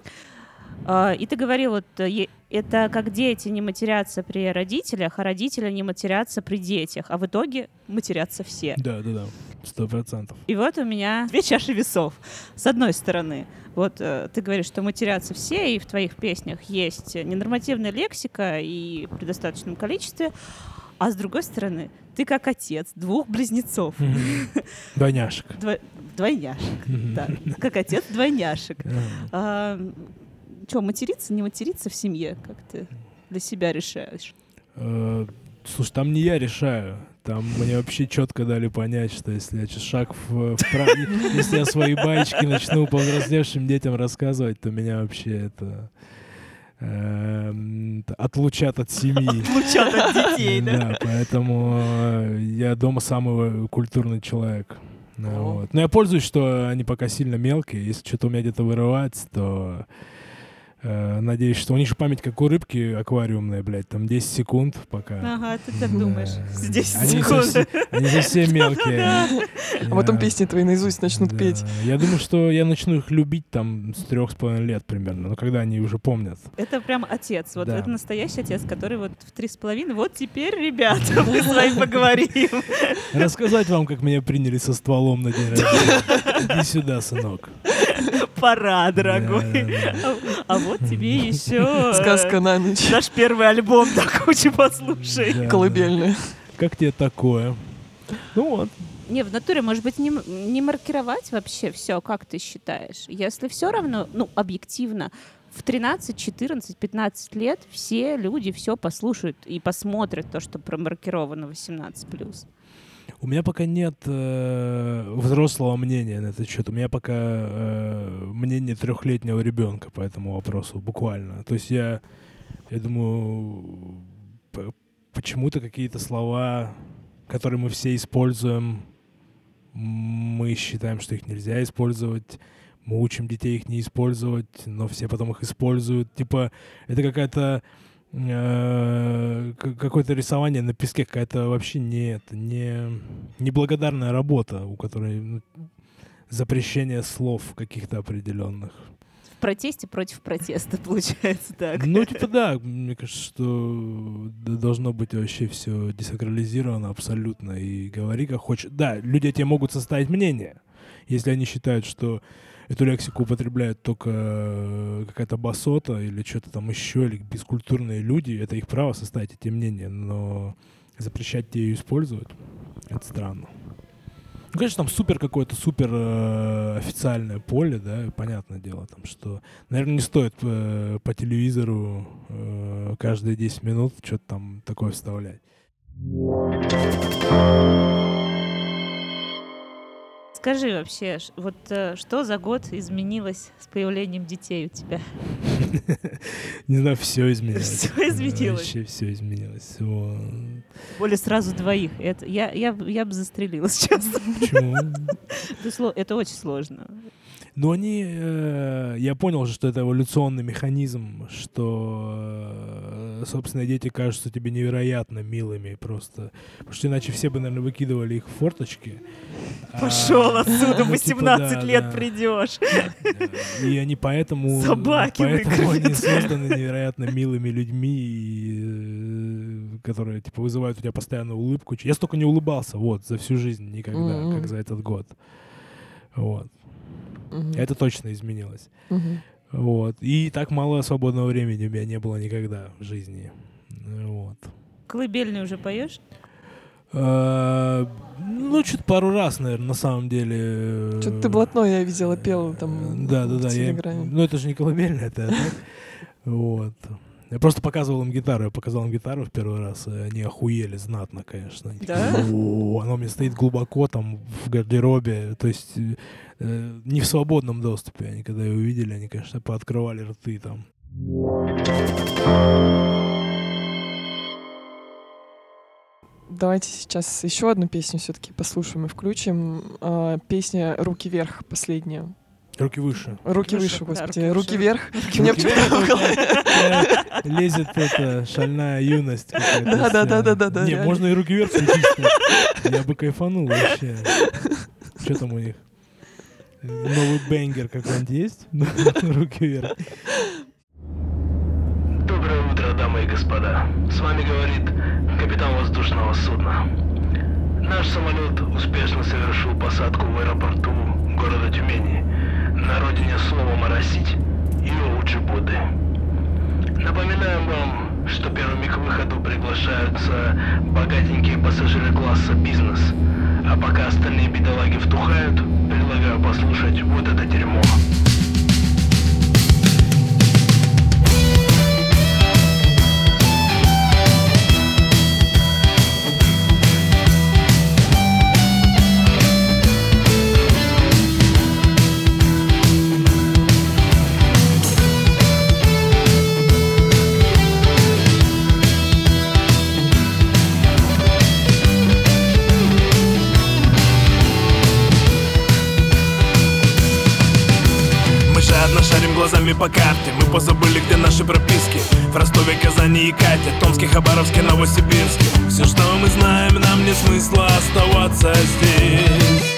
Speaker 1: А, И ты говорил, вот э, это как дети не матерятся при родителях, а родители не матерятся при детях, а в итоге матерятся все.
Speaker 2: Да, да, да. Сто процентов.
Speaker 1: И вот у меня две чаши весов. С одной стороны, вот э, ты говоришь, что матерятся все, и в твоих песнях есть ненормативная лексика и при достаточном количестве. А с другой стороны, ты как отец двух близнецов,
Speaker 2: Двойняшек.
Speaker 1: дво- двойняшек, да, как отец двойняшек.
Speaker 2: Ага.
Speaker 1: что, материться, не материться в семье, как ты для себя решаешь?
Speaker 2: Э, Слушай, там не я решаю. Там мне вообще четко дали понять, что если я шаг в, вправо- если я свои баечки начну повзрослевшим детям рассказывать, то меня вообще это отлучат от семьи.
Speaker 1: Лучат от детей,
Speaker 2: Да, поэтому э, я дома самый культурный человек. Ну, вот. Но я пользуюсь, что они пока сильно мелкие. Если что-то у меня где-то вырывается, то Э, Надеюсь, что у них же память как у рыбки аквариумная, блядь, там 10 секунд пока.
Speaker 1: Ага, ты так думаешь.
Speaker 2: Да.
Speaker 1: Здесь
Speaker 2: Они
Speaker 1: секунд.
Speaker 2: совсем, они совсем мелкие.
Speaker 3: А потом песни твои наизусть начнут
Speaker 2: да.
Speaker 3: петь.
Speaker 2: Я думаю, что я начну их любить там с трех с половиной лет примерно, но когда они уже помнят.
Speaker 1: Это прям отец. Вот
Speaker 2: Да.
Speaker 1: это настоящий отец, который вот в три с половиной. Вот теперь, ребята, мы с вами поговорим.
Speaker 2: Рассказать вам, как меня приняли со стволом на день рождения. Иди сюда, сынок.
Speaker 1: Пора, дорогой.
Speaker 2: Да-да-да.
Speaker 1: А вот тебе еще
Speaker 3: Сказка на ночь.
Speaker 1: наш первый альбом до кучи послушай.
Speaker 3: Колыбельная.
Speaker 2: Как тебе такое? Ну вот.
Speaker 1: Не, в натуре, может быть, не, не маркировать вообще все, как ты считаешь? Если все равно, ну, объективно, в 13, 14, 15 лет все люди все послушают и посмотрят то, что промаркировано 18+.
Speaker 2: У меня пока нет э, взрослого мнения на этот счет. У меня пока э, мнение трехлетнего ребенка по этому вопросу, буквально. То есть я, я думаю, почему-то какие-то слова, которые мы все используем, мы считаем, что их нельзя использовать. Мы учим детей их не использовать, но все потом их используют. Типа, это какая-то э, какое-то рисование на песке, какая-то вообще не это, не неблагодарная работа, у которой ну, запрещение слов каких-то определенных.
Speaker 1: В протесте против протеста, получается так.
Speaker 2: Ну, типа, да, мне кажется, что должно быть вообще все десакрализировано абсолютно. И говори как хочешь. Да, люди тебе могут составить мнение, если они считают, что эту лексику употребляют только э, какая-то басота или что-то там еще, или бескультурные люди, это их право составить эти мнения, но запрещать тебе ее использовать, это странно. Ну, конечно, там супер какое-то супер э, официальное поле, да, понятное дело, там, что, наверное, не стоит э, по телевизору э, каждые 10 минут что-то там такое вставлять.
Speaker 1: Скажи вообще, вот э, что за год изменилось с появлением детей у тебя?
Speaker 2: Не знаю, все изменилось.
Speaker 1: Всё изменилось.
Speaker 2: Вообще все изменилось.
Speaker 1: Более сразу двоих. Это, я, я, я бы застрелилась сейчас.
Speaker 2: Почему?
Speaker 1: Это очень сложно.
Speaker 2: Ну, они... э, я понял же, что это эволюционный механизм, что, э, собственно, дети кажутся тебе невероятно милыми просто. Потому что иначе все бы, наверное, выкидывали их в форточки. А,
Speaker 1: Пошел отсюда,
Speaker 2: ну,
Speaker 1: в
Speaker 2: типа,
Speaker 1: 18
Speaker 2: да,
Speaker 1: лет
Speaker 2: да.
Speaker 1: придешь.
Speaker 2: И они поэтому...
Speaker 1: Собаки
Speaker 2: Поэтому они созданы невероятно милыми людьми, и, э, которые, типа, вызывают у тебя постоянно улыбку. Я столько не улыбался, вот, за всю жизнь никогда,
Speaker 3: Мгм.
Speaker 2: как за этот год. Вот.
Speaker 3: Мгм.
Speaker 2: Это точно изменилось.
Speaker 3: Мгм.
Speaker 2: Вот. И так мало свободного времени у меня не было никогда в жизни. Вот.
Speaker 1: Колыбельный уже поешь?
Speaker 2: А, Ну, что-то пару раз, наверное, на самом деле.
Speaker 3: Что-то ты блатной, я видела, пел там
Speaker 2: Да, да, да. Ну, это же не колыбельная, это. Вот. Я просто показывал им гитару. Я показал им гитару в первый раз. и Они охуели знатно, конечно. Они
Speaker 1: Да?
Speaker 2: такие, «О, Она у меня стоит глубоко там в гардеробе. То есть э, э, не в свободном доступе. Они когда ее увидели, они, конечно, пооткрывали рты там.
Speaker 3: Давайте сейчас еще одну песню все-таки послушаем и включим. А, Песня «Руки вверх» последняя.
Speaker 2: Руки выше.
Speaker 3: Руки
Speaker 1: Выше,
Speaker 3: выше,
Speaker 1: да,
Speaker 3: господи.
Speaker 1: руки
Speaker 3: вверх.
Speaker 2: Руки
Speaker 3: почему-то.
Speaker 2: Э, Лезет эта шальная юность.
Speaker 3: Да, да, да, да, да, да,
Speaker 2: Не, можно и руки вверх включить. Я бы кайфанул вообще. Что там у них? Новый бенгер какой-нибудь есть? Руки вверх.
Speaker 4: Доброе утро, дамы и господа. С вами говорит капитан воздушного судна. Наш самолет успешно совершил посадку в аэропорту города Тюмени, на родине слова «моросить» и Оуджибуды. Напоминаем вам, что первыми к выходу приглашаются богатенькие пассажиры класса «Бизнес», а пока остальные бедолаги втухают, предлагаю послушать вот это дерьмо. Глазами по карте. Мы позабыли, где наши прописки. В Ростове, Казани и Кате Томске, Хабаровске, Новосибирске. Все, что мы знаем, нам не смысла оставаться здесь.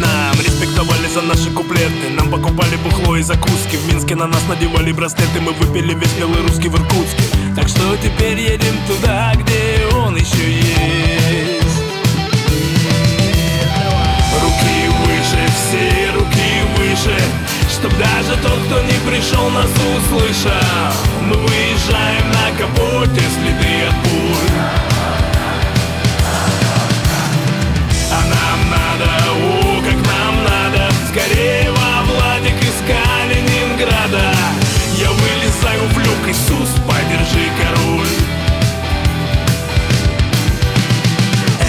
Speaker 4: Нам респектовали за наши куплеты. Нам покупали бухло и закуски. В Минске на нас надевали браслеты. Мы выпили весь белый русский в Иркутске. Так что теперь едем туда, где он еще есть. Руки выше, все выше Чтоб даже тот, кто не пришел, нас услышал. Мы выезжаем на капоте, следы от пуль. А нам надо, о, как нам надо. Скорее во Владик из Калининграда. Я вылезаю в люк, Иисус, подержи король.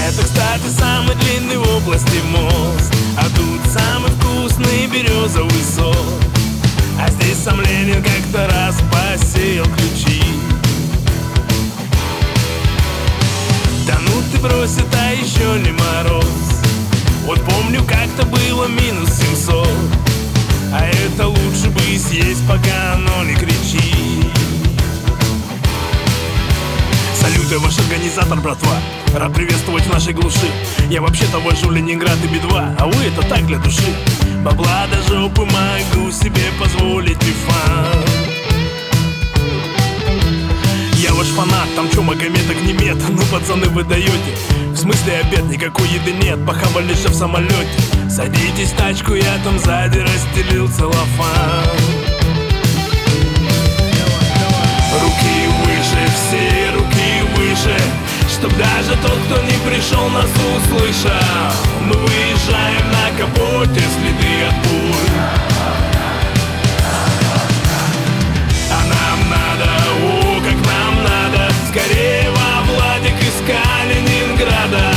Speaker 4: Это, кстати, самый длинный в области мост. А тут самый вкусный березовый сок А здесь сам Ленин как-то раз посеял ключи. Да ну ты брось, это еще не мороз. Вот помню, как-то было минус 700 А это лучше бы съесть, пока оно не кричит Салюты, ваш организатор, братва. Рад приветствовать в нашей глуши. Я вообще-то вожу Ленинград и Би-2 А вы это так для души. Бабла до жопы могу себе позволить и я ваш фанат, там чё, Магометок не мет Ну, пацаны, вы даете В смысле обед, никакой еды нет Похавали же в самолете Садитесь в тачку, я там сзади расстелил целлофан. Руки выше, все руки выше Чтоб даже тот, кто не пришел, нас услышал. Мы выезжаем на капоте, следы от пуль. А нам надо, о, как нам надо. Скорее во Владик из Калининграда.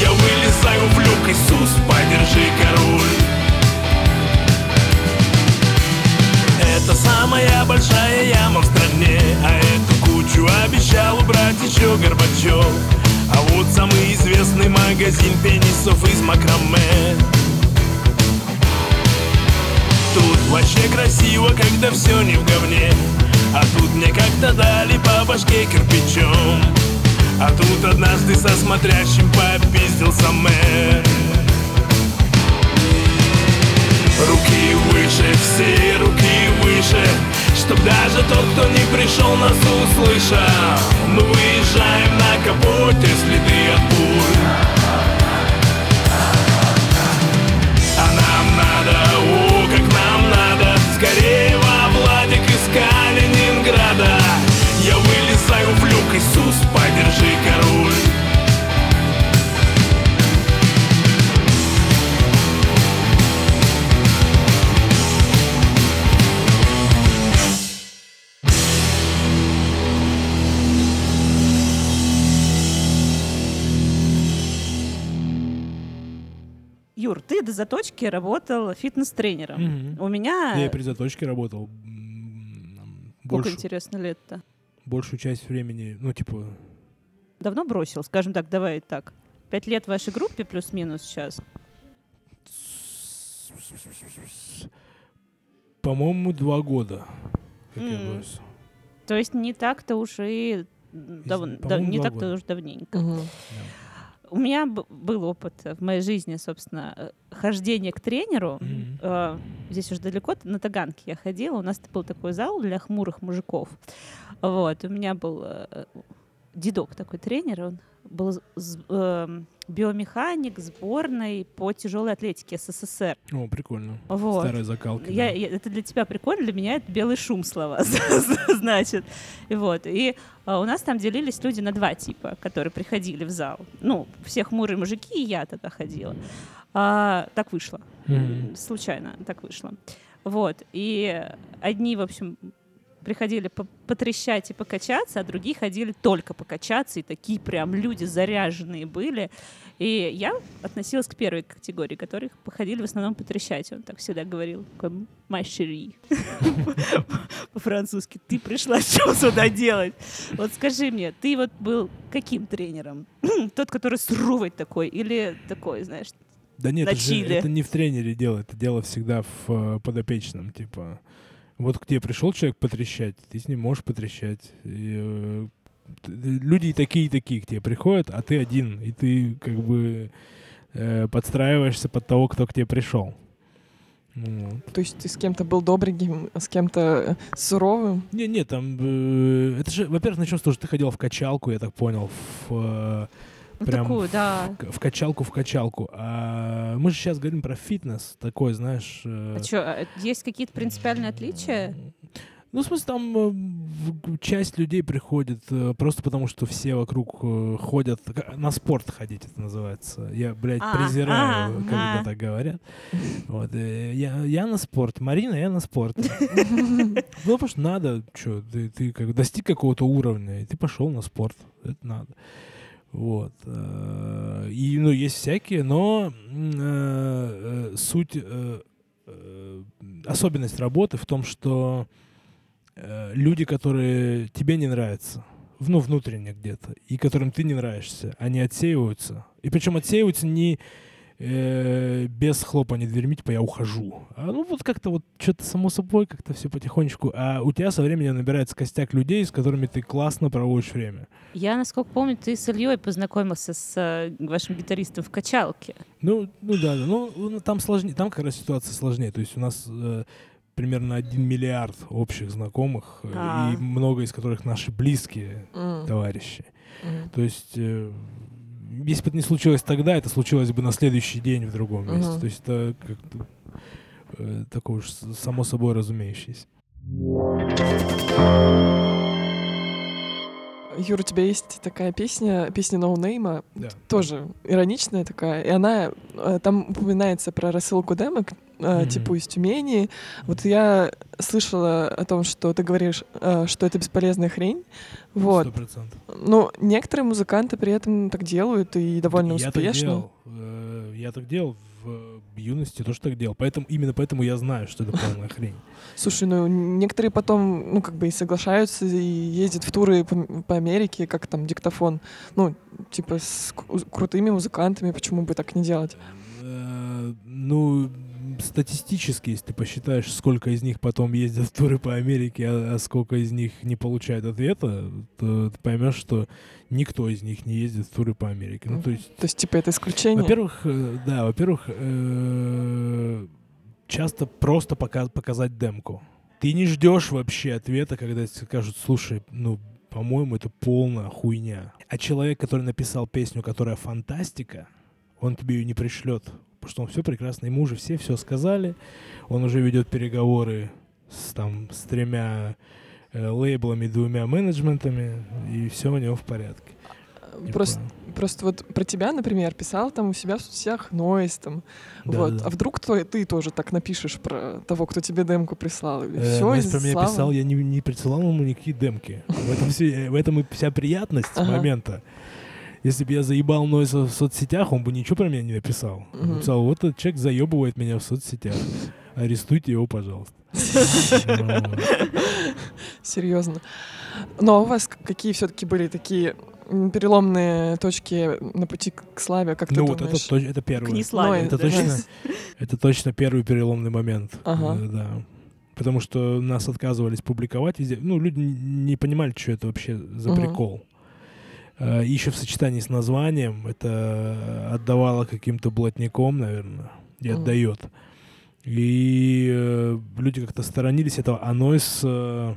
Speaker 4: Я вылезаю в люк, Иисус, подержи король. Это самая большая яма в стране А эту кучу обещал убрать еще Горбачев А вот самый известный магазин пенисов из макраме. Тут вообще красиво, когда все не в говне. А тут мне как-то дали по башке кирпичом. А тут однажды со смотрящим попиздился мэр. Руки выше, все руки выше Чтоб даже тот, кто не пришел, нас услышал. Мы выезжаем на капоте, следы от пуль А нам надо, о, как нам надо. Скорее во Владик из Калининграда. Я вылезаю в люк, Иисус,
Speaker 1: Юр, ты до заточки работал фитнес-тренером.
Speaker 2: Мгм.
Speaker 1: У меня...
Speaker 2: Я при заточке работал.
Speaker 1: Сколько,
Speaker 2: Больше,
Speaker 1: интересно, лет-то?
Speaker 2: большую часть времени, ну, типа,
Speaker 1: Давно бросил? Скажем так, давай так. Пять лет в вашей группе плюс-минус сейчас.
Speaker 2: по-моему, два года. как я
Speaker 1: М.
Speaker 2: бросил.
Speaker 1: То есть не так-то уж и... дав- да- не так-то уж давненько.
Speaker 3: Мгм.
Speaker 1: У меня был опыт в моей жизни, собственно, э, хождения к тренеру. Э, Здесь уже далеко, на Таганке я ходила. У нас был такой зал для хмурых мужиков. Вот, у меня был э, дедок такой тренер, он был эм, биомеханик сборной по тяжелой атлетике СССР.
Speaker 2: О, прикольно.
Speaker 1: Вот.
Speaker 2: Старая закалка.
Speaker 1: Я,
Speaker 2: да.
Speaker 1: я- это для тебя прикольно, для меня это белый шум слова, значит. И вот. И а, у нас там делились люди на два типа, которые приходили в зал. Ну, все хмурые мужики, и я тогда ходила. А, так вышло.
Speaker 2: Мгм.
Speaker 1: Случайно так вышло. Вот. И одни, в общем, приходили по- потрещать и покачаться, а другие ходили только покачаться, и такие прям люди заряженные были. И я относилась к первой категории, которых походили в основном потрещать. Он так всегда говорил, «Машери». По-французски. Ты пришла что сюда делать? Вот скажи мне, ты вот был каким тренером? Тот, который суровый такой, или такой, знаешь,
Speaker 2: Да нет, это, же- это не в тренере дело, это дело всегда в э, подопечном, типа. Вот к тебе пришел человек потрещать, ты с ним можешь потрещать. И, э, люди такие, и такие к тебе приходят, а ты один, и ты как бы э, подстраиваешься под того, кто к тебе пришел. Вот.
Speaker 3: То есть ты с кем-то был добреньким, а с кем-то э, суровым?
Speaker 2: Не, не, там, э, это же, во-первых, начнем с того, что ты ходил в качалку, я так понял, в, э,
Speaker 1: Ну,
Speaker 2: прям
Speaker 1: такую, да.
Speaker 2: в качалку, в качалку. А мы же сейчас говорим про фитнес, такой, знаешь. э,
Speaker 1: А что, есть какие-то принципиальные отличия?
Speaker 2: Ну, в смысле, там э, в- часть людей приходит э, просто потому, что все вокруг э, ходят, на спорт ходить это называется. Я, блядь,
Speaker 1: А,
Speaker 2: презираю,
Speaker 1: а,
Speaker 2: когда
Speaker 1: а.
Speaker 2: так говорят. Вот, э, я, я на спорт, Марина, я на спорт. Ну, потому что надо, что, ты, ты как бы достиг какого-то уровня, и ты пошел на спорт. Это надо. Вот. э, И, ну, есть всякие, но э, э, суть, э, э, особенность работы в том, что э, люди, которые тебе не нравятся, ну, внутренне где-то, и которым ты не нравишься, они отсеиваются. И причем отсеиваются не без хлопания дверьми, типа я ухожу. А ну вот как-то вот что-то само собой, как-то все потихонечку. А у тебя со временем набирается костяк людей, с которыми ты классно проводишь время.
Speaker 1: Я, насколько помню, ты с Ильей познакомился с э, вашим гитаристом в качалке.
Speaker 2: Ну, ну да, да. Ну, ну, там сложнее, там как раз ситуация сложнее. То есть у нас э, примерно один миллиард общих знакомых, э,
Speaker 1: А.
Speaker 2: и много из которых наши близкие
Speaker 3: М,
Speaker 2: товарищи.
Speaker 3: м.
Speaker 2: То есть, э, если бы это не случилось тогда, это случилось бы на следующий день в другом месте.
Speaker 3: Мгм.
Speaker 2: То есть это как-то э, такое уж само собой разумеющееся.
Speaker 3: Юр, у тебя есть такая песня, песня ноунейма,
Speaker 2: Да.
Speaker 3: тоже ироничная такая, и она, э, там упоминается про рассылку демок, э,
Speaker 2: Мгм.
Speaker 3: типа из Тюмени. Вот я слышала о том, что ты говоришь, э, что это бесполезная хрень, вот.
Speaker 2: Сто процентов.
Speaker 3: Но некоторые музыканты при этом так делают и довольно
Speaker 2: Я так
Speaker 3: успешно.
Speaker 2: делал. э, Я так делал в юности, тоже так делал. Поэтому, именно поэтому я знаю, что это полная хрень.
Speaker 3: Слушай, ну некоторые потом, ну как бы и соглашаются и ездят в туры по, по Америке, как там диктофон, ну типа с кру- крутыми музыкантами, почему бы так не делать?
Speaker 2: Э, Ну, статистически, если ты посчитаешь, сколько из них потом ездят в туры по Америке, а, а сколько из них не получают ответа, то ты поймешь, что никто из них не ездит в туры по Америке. Ну, то есть,
Speaker 3: То есть типа это исключение?
Speaker 2: во-первых, э, да, во-первых, э, часто просто пока- показать демку. Ты не ждешь вообще ответа, когда тебе скажут, слушай, ну, по-моему, это полная хуйня. А человек, который написал песню, которая фантастика, он тебе ее не пришлет, потому что он все прекрасно, ему уже все все сказали, он уже ведет переговоры с, там, с тремя э, лейблами, двумя менеджментами, и все у него в порядке. Типа,
Speaker 3: Просто, просто вот про тебя, например, писал там у себя в соцсетях Нойс там,
Speaker 2: Да,
Speaker 3: вот.
Speaker 2: да.
Speaker 3: А вдруг то, ты тоже так напишешь про того, кто тебе демку прислал? Или
Speaker 2: Э, Настя
Speaker 3: и
Speaker 2: про меня
Speaker 3: слава?
Speaker 2: писал, я не, не присылал ему никакие демки. В этом, все- в этом и вся приятность момента. Если бы я заебал Нойса в соцсетях, он бы ничего про меня не написал. Он
Speaker 3: Мгм.
Speaker 2: написал, вот этот человек заебывает меня в соцсетях. Арестуйте его, пожалуйста. Ну,
Speaker 3: Серьезно. Но у вас к- какие все-таки были такие переломные точки на пути к к славе, как ты
Speaker 2: Ну вот это,
Speaker 3: думаешь?
Speaker 2: это
Speaker 1: К
Speaker 2: первое.
Speaker 1: неславе.
Speaker 2: Это
Speaker 1: да.
Speaker 2: точно, это точно первый переломный момент.
Speaker 3: Ага.
Speaker 2: Э, Да. Потому что нас отказывались публиковать везде. Ну, люди не понимали, что это вообще за
Speaker 3: Мгм.
Speaker 2: прикол. Э, Еще в сочетании с названием это отдавало каким-то блатником, наверное, и отдает. И э, люди как-то сторонились этого. А Нойс, э,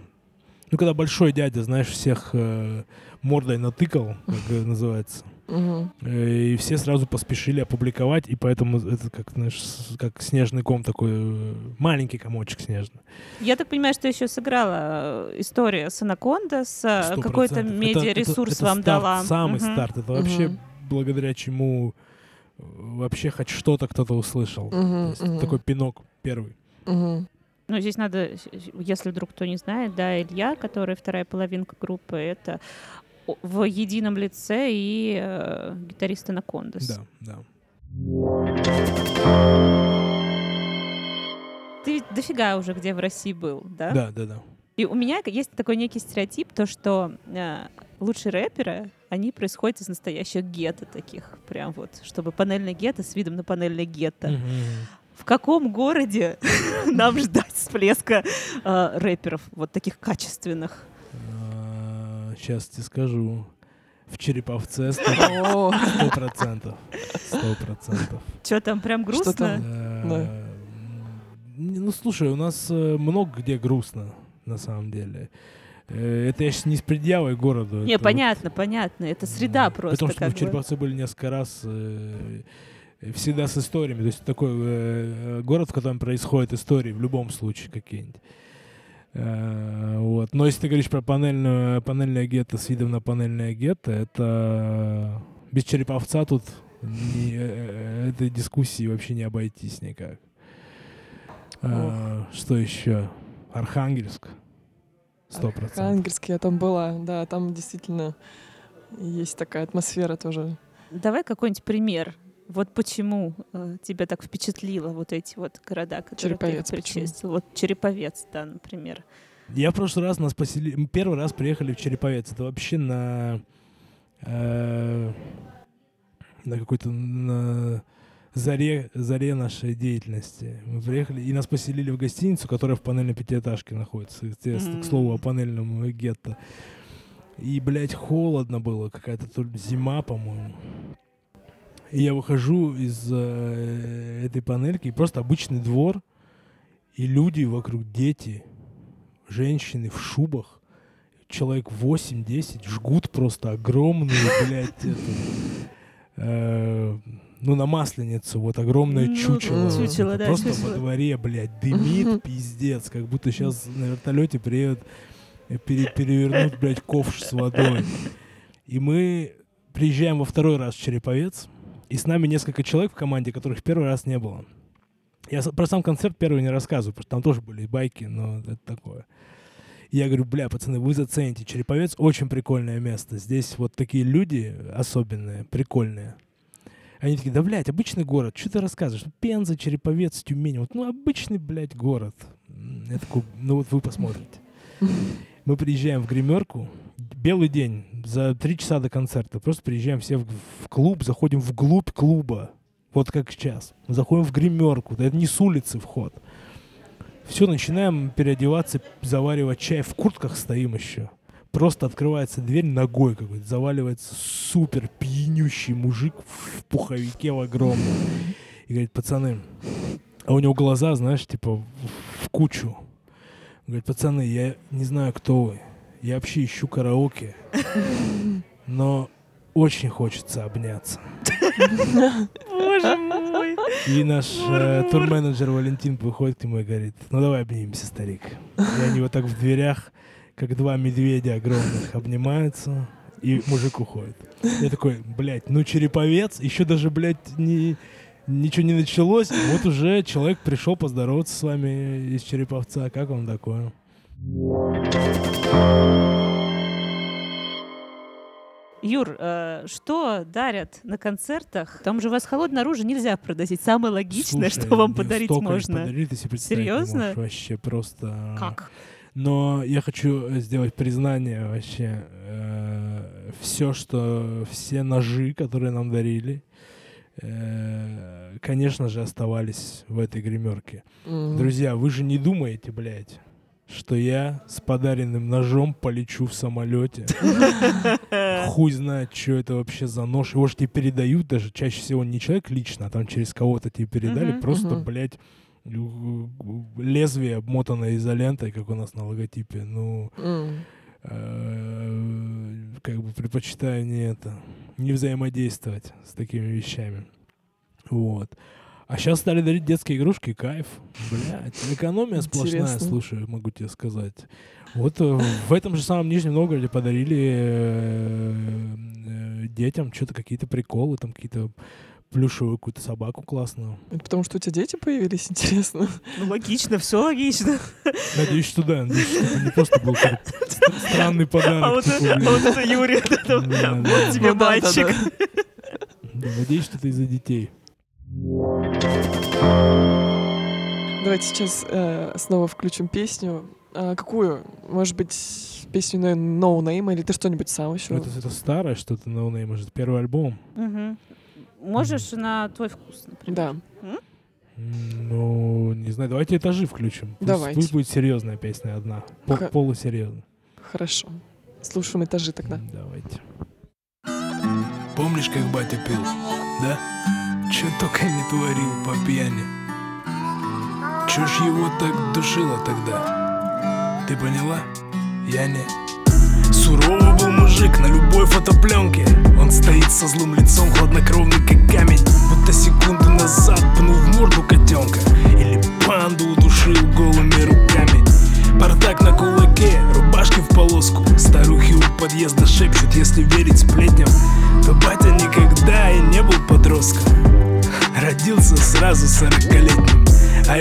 Speaker 2: ну, когда большой дядя, знаешь, всех э, мордой натыкал, как называется, Э, И все сразу поспешили опубликовать, и поэтому это как, знаешь, как снежный ком такой, э, маленький комочек снежный.
Speaker 1: Я так понимаю, что еще сыграла э, история с Анаконда, с какой-то.
Speaker 2: Это-
Speaker 1: медиаресурс
Speaker 2: это- это
Speaker 1: вам
Speaker 2: старт,
Speaker 1: дала.
Speaker 2: Самый
Speaker 1: Мгм.
Speaker 2: старт. Это вообще
Speaker 3: Мгм.
Speaker 2: благодаря чему вообще хоть что-то кто-то услышал. Есть
Speaker 3: мгм.
Speaker 2: Такой пинок первый.
Speaker 3: Мгм.
Speaker 1: Ну, здесь надо, если вдруг кто не знает, да, Илья, который вторая половинка группы, это в едином лице и э, гитарист Анакондас.
Speaker 2: Да, да.
Speaker 1: Ты дофига уже где в России был, да?
Speaker 2: Да, да, да.
Speaker 1: И у меня есть такой некий стереотип, то что э, лучшие рэперы они происходят из настоящих гетто таких, прям вот, чтобы панельное гетто с видом на панельное гетто.
Speaker 2: Мгм.
Speaker 1: В каком городе нам ждать всплеска э, рэперов вот таких качественных?
Speaker 2: Сейчас тебе скажу. В Череповце сто процентов. Сто процентов.
Speaker 1: Что там прям грустно?
Speaker 3: там?
Speaker 2: Э, не, Ну, слушай, у нас э, много где грустно, на самом деле. Э, Это я сейчас не с предъявой городу.
Speaker 1: Не,
Speaker 2: это вот,
Speaker 1: понятно, понятно. Это среда
Speaker 2: э,
Speaker 1: просто.
Speaker 2: Потому что мы в
Speaker 1: бы.
Speaker 2: Череповце были несколько раз, э, всегда с историями. То есть такой э, город, в котором происходят истории в любом случае какие-нибудь. Э, Вот. Но если ты говоришь про панельную, панельное гетто с видом на панельное гетто, это без Череповца тут не- э, этой дискуссии вообще не обойтись никак. А, Что еще? Архангельск. Сто процентов.
Speaker 3: Архангельск, я там была, да, там действительно есть такая атмосфера тоже.
Speaker 1: Давай какой-нибудь пример. Вот почему э, тебя так впечатлило вот эти вот города, которые
Speaker 3: Череповец
Speaker 1: ты перечислил? Вот Череповец, да, например.
Speaker 2: Я в прошлый раз нас поселили... мы Первый раз приехали в Череповец. Это вообще на... э, на какой-то... На заре, заре нашей деятельности. Мы приехали, и нас поселили в гостиницу, которая в панельной пятиэтажке находится. Естественно,
Speaker 1: Мгм.
Speaker 2: к слову о панельном гетто. И, блядь, холодно было. Какая-то зима, по-моему. И я выхожу из э, этой панельки, и просто обычный двор, и люди вокруг, дети, женщины в шубах, человек 8-10, жгут просто огромные, блядь, это, э, ну, на масленицу, вот огромное
Speaker 1: Ну,
Speaker 2: чучело.
Speaker 1: да,
Speaker 2: Просто
Speaker 1: чучело.
Speaker 2: во дворе, блядь, дымит, пиздец, как будто сейчас на вертолете приедут, пере- перевернут, блядь, ковш с водой. И мы приезжаем во второй раз в Череповец, и с нами несколько человек в команде, которых в первый раз не было. Я про сам концерт первый не рассказываю, потому что там тоже были байки, но это такое. И я говорю, бля, пацаны, вы зацените, Череповец очень прикольное место. Здесь вот такие люди особенные, прикольные. Они такие, да, блядь, обычный город, что ты рассказываешь? Пенза, Череповец, Тюмень, вот, ну, обычный, блядь, город. Я такой, ну, вот вы посмотрите. Мы приезжаем в гримерку, белый день, за три часа до концерта. Просто приезжаем все в, в клуб, заходим вглубь клуба. Вот как сейчас. Заходим в гримерку, это не с улицы вход. Все, начинаем переодеваться, заваривать чай. В куртках стоим еще. Просто открывается дверь ногой какой-то, заваливается супер пьянющий мужик в пуховике в огромном. И говорит, пацаны, а у него глаза, знаешь, типа в, в кучу. Говорит, пацаны, я не знаю, кто вы. Я вообще ищу караоке. Но очень хочется обняться.
Speaker 1: Боже мой.
Speaker 2: И наш э, турменеджер Валентин выходит к нему и говорит, ну давай обнимемся, старик. И они вот так в дверях, как два медведя огромных, обнимаются, и мужик уходит. Я такой, блядь, ну череповец, еще даже, блядь, не, ничего не началось, вот уже человек пришел поздороваться с вами из Череповца. Как вам такое?
Speaker 1: Юр, э, что дарят на концертах? Там же у вас холодное оружие нельзя продать. Самое логичное,
Speaker 2: Слушай,
Speaker 1: что вам подарить можно.
Speaker 2: Подарили, ты себе
Speaker 1: Серьезно?
Speaker 2: можешь. Вообще просто...
Speaker 1: Как?
Speaker 2: Но я хочу э, сделать признание вообще. все, что... Все ножи, которые нам дарили, э, конечно же, оставались в этой гримерке.
Speaker 3: М.
Speaker 2: Друзья, вы же не думаете, блядь, что я с подаренным ножом полечу в самолете. Хуй знает, что это вообще за нож. Его же тебе передают даже. Чаще всего не человек лично, а там через кого-то тебе передали. Просто, блядь, лезвие обмотанное изолентой, как у нас на логотипе. Ну, э, как бы предпочитаю не это, не взаимодействовать с такими вещами. Вот. А сейчас стали дарить детские игрушки, кайф. Блядь, экономия сплошная,
Speaker 3: Интересно.
Speaker 2: слушай, могу тебе сказать. Вот э, в этом же самом Нижнем Новгороде подарили э, э, детям что-то, какие-то приколы, там какие-то плюшевую какую-то собаку классную.
Speaker 3: Это потому что у тебя дети появились, интересно.
Speaker 1: Ну, логично, все логично.
Speaker 2: Надеюсь, что да. Надеюсь, что это не просто был странный подарок.
Speaker 1: А вот это а вот это Юрий, вот это
Speaker 2: Да, да.
Speaker 1: вот тебе
Speaker 3: Ну да,
Speaker 1: мальчик.
Speaker 3: Да,
Speaker 2: Надеюсь, что это из-за детей.
Speaker 3: Давайте сейчас э, снова включим песню. А, какую? Может быть, песню на No Name, или ты что-нибудь сам еще?
Speaker 2: Это, это старое что-то, No Name, может, первый альбом.
Speaker 1: Мгм. Можешь на твой вкус, например.
Speaker 3: Да.
Speaker 2: М, Ну, не знаю, давайте этажи включим. Пусть,
Speaker 3: Давайте.
Speaker 2: пусть будет серьезная песня одна. По-
Speaker 3: Ха-
Speaker 2: полусерьезная.
Speaker 3: Хорошо. Слушаем этажи тогда.
Speaker 2: Давайте.
Speaker 4: Помнишь, как батя пил, да? Чё только не творил по пьяни Чё ж его так душило тогда? Ты поняла? Я не Суровый был мужик на любой фотопленке Он стоит со злым лицом, хладнокровный как камень Будто секунду назад пнул в морду котенка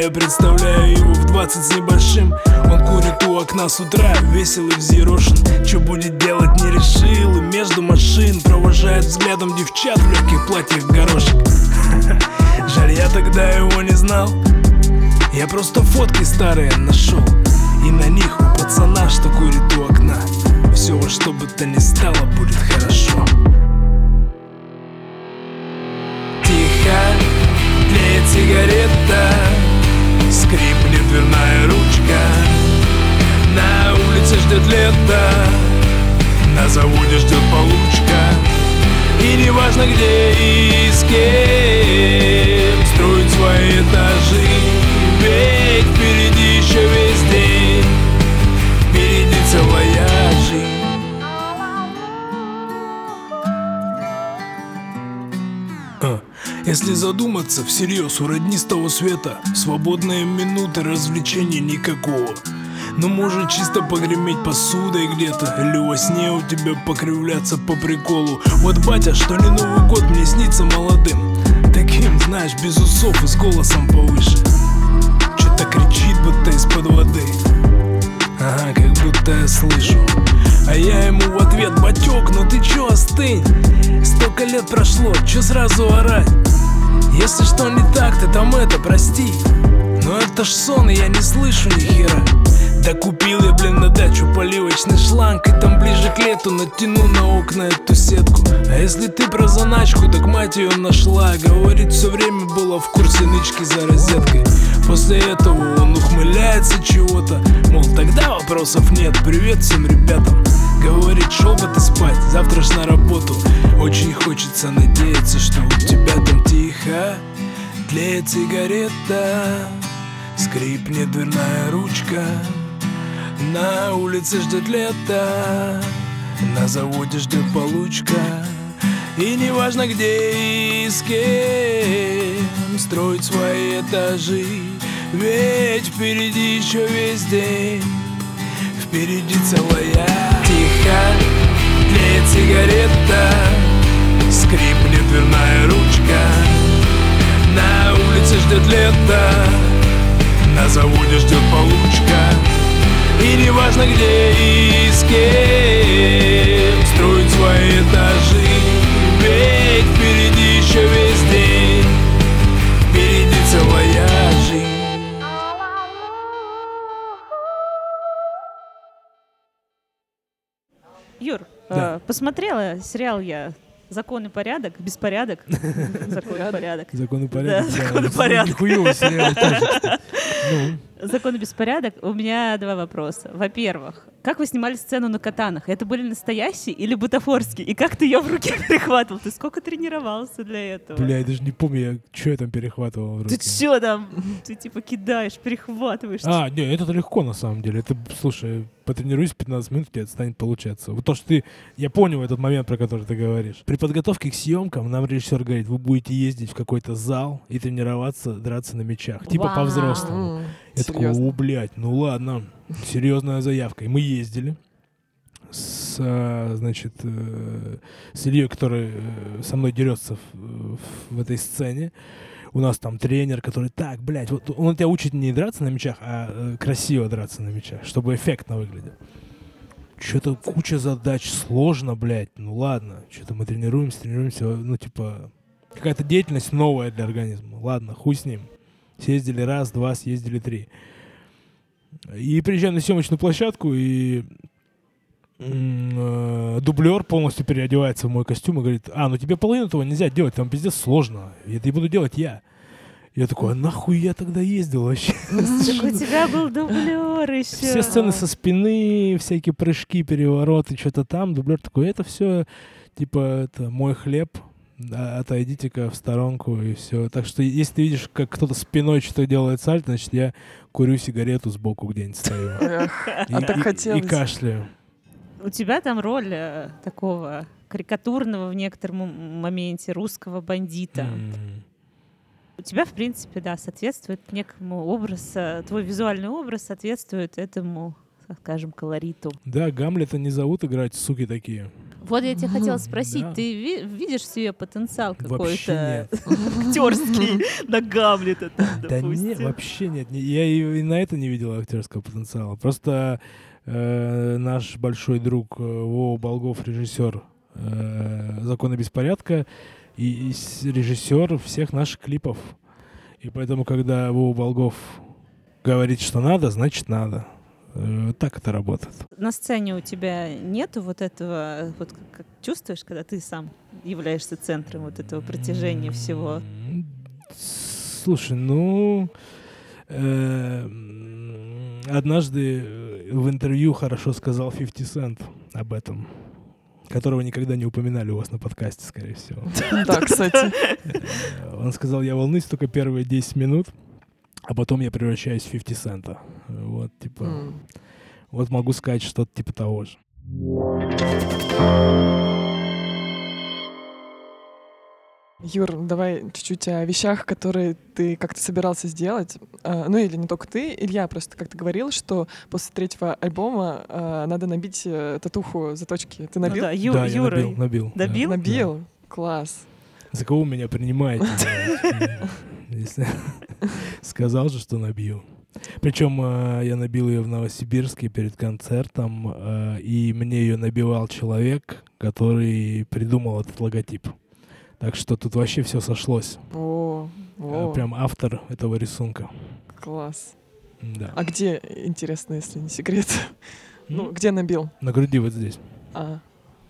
Speaker 4: я представляю его в 20 с небольшим. Он курит у окна с утра, весел и взъерошен. Что будет делать не решил. И между машин провожает взглядом девчат в легких платьях горошек. Жаль, я тогда его не знал. Я просто фотки старые нашел И на них у пацана, что курит у окна. Все во что бы то ни стало будет хорошо. Тихо тлеет сигарета Скрипнет дверная ручка. На улице ждет лето. На заводе ждет получка. И не важно где и с кем. Строить свои этажи. Ведь впереди еще весь Если задуматься всерьез, у родни с того света Свободные минуты, развлечений никакого. Но может чисто погреметь посудой где-то Или во сне у тебя покривляться по приколу. Вот батя, что не Новый год мне снится молодым. Таким, знаешь, без усов и с голосом повыше. Что-то кричит, будто из-под воды. Ага, как будто я слышу. А я ему в ответ, батек, ну ты чё, остынь? Столько лет прошло, чё сразу орать Если что не так, ты там это, прости. Но это ж сон, и я не слышу ни хера. Да купил я, блин, на дачу поливочный шланг И там ближе к лету натяну на окна эту сетку. А если ты про заначку, так мать ее нашла. Говорит, все время была в курсе нычки за розеткой. После этого он ухмыляется чего-то. Мол, тогда вопросов нет, привет всем ребятам Говорит, шел бы ты спать, завтра ж на работу. Очень хочется надеяться, что у тебя там тихо Тлеет сигарета Скрипнет дверная ручка. На улице ждет лето На заводе ждет получка. И неважно где и с кем Строить свои этажи Ведь впереди еще весь день Впереди целая. Тихо тлеет сигарета Скрипнет дверная ручка. На улице ждет лето На заводе ждет получка. И неважно где и с кем Строить свои этажи Ведь впереди еще весь день
Speaker 1: Юр,
Speaker 2: Да.
Speaker 1: э, посмотрела сериал я «Закон и порядок», «Беспорядок», «Закон и порядок».
Speaker 2: Закон и порядок.
Speaker 1: Закон и порядок.
Speaker 2: Тоже, кстати. Ну,
Speaker 1: Закон и беспорядок. У меня два вопроса. Во-первых, как вы снимали сцену на катанах? Это были настоящие или бутафорские? И как ты ее в руке перехватывал? Ты сколько тренировался для этого?
Speaker 2: бля, я даже не помню, что я там перехватывал в
Speaker 1: Ты
Speaker 2: руки.
Speaker 1: что там? Ты типа кидаешь, перехватываешь.
Speaker 2: А, не, это легко на самом деле. Это, слушай, потренируйся 15 минут, у тебя это станет получаться. Вот то, что ты... Я понял этот момент, про который ты говоришь. При подготовке к съемкам нам режиссер говорит, вы будете ездить в какой-то зал и тренироваться, драться на мячах. Типа по-взрослому. Я такой, о, блядь, ну ладно, серьезная заявка. И мы ездили с, а, значит, э, с Ильей, который э, со мной дерется в, в этой сцене. У нас там тренер, который, так, блядь, вот он тебя учит не драться на мячах, а э, красиво драться на мячах, чтобы эффектно выглядел. Что-то куча задач, сложно, блядь, ну ладно. Что-то мы тренируемся, тренируемся, ну типа, какая-то деятельность новая для организма. Ладно, хуй с ним. Съездили раз, два, съездили три. И приезжаю на съемочную площадку, и э, дублер полностью переодевается в мой костюм и говорит, а, ну тебе половину этого нельзя делать, там пиздец сложно, это и буду делать я. Я такой, а нахуй я тогда ездил вообще?
Speaker 1: Так у тебя был дублер еще.
Speaker 2: Все сцены со спины, всякие прыжки, перевороты, что-то там. Дублер такой, это все, типа, это мой хлеб, отойдите-ка в сторонку и все. Так что если ты видишь, как кто-то спиной что-то делает сальто, значит, я курю сигарету сбоку где-нибудь стою.
Speaker 3: А так хотелось.
Speaker 2: и кашляю.
Speaker 1: У тебя там роль э, такого карикатурного в некотором моменте русского бандита. У тебя, в принципе, да, соответствует некому образу, твой визуальный образ соответствует этому, скажем, колориту.
Speaker 2: Да, Гамлета не зовут играть, суки такие.
Speaker 1: Вот я тебя хотела спросить,
Speaker 2: Да.
Speaker 1: ты ви- видишь в себе потенциал какой-то
Speaker 2: нет.
Speaker 1: актерский на Гамлета,
Speaker 2: Да не,
Speaker 1: допустим?
Speaker 2: вообще нет. Не- Я и, на это не видел актерского потенциала. Просто э, наш большой друг э, Вова Болгов, режиссер э, «Закона беспорядка», и, режиссер всех наших клипов. И поэтому, когда Вова Болгов говорит, что надо, значит надо. Э, так это работает.
Speaker 1: На сцене у тебя нету вот этого, вот как, чувствуешь, когда ты сам являешься центром вот этого притяжения всего?
Speaker 2: Слушай, ну... э, м, однажды э, в интервью хорошо сказал 50 Cent об этом, которого никогда не упоминали у вас на подкасте, скорее всего.
Speaker 3: Да, кстати.
Speaker 2: Э, Он сказал, я волнуюсь только первые 10 минут, а потом я превращаюсь в 50 Cent. Вот, типа,
Speaker 3: М.
Speaker 2: вот могу сказать что-то типа того же.
Speaker 3: Юр, давай чуть-чуть о вещах, которые ты как-то собирался сделать. А, ну или не только ты, Илья просто как-то говорил, что после третьего альбома а, надо набить э, татуху заточки. Ты
Speaker 1: Ну
Speaker 3: набил?
Speaker 1: да, Ю-
Speaker 2: да, я
Speaker 1: Юра,
Speaker 2: набил, набил. да.
Speaker 1: Набил?
Speaker 3: Набил? Класс.
Speaker 2: За кого меня принимаете? Сказал же, что набью. Причем э, я набил ее в Новосибирске перед концертом, э, и мне ее набивал человек, который придумал этот логотип. Так что тут вообще все сошлось.
Speaker 3: О,
Speaker 2: Э,
Speaker 3: о,
Speaker 2: Прям автор этого рисунка.
Speaker 3: класс.
Speaker 2: Да.
Speaker 3: А где, интересно, если не секрет? Ну, где набил?
Speaker 2: На груди вот здесь.
Speaker 3: А,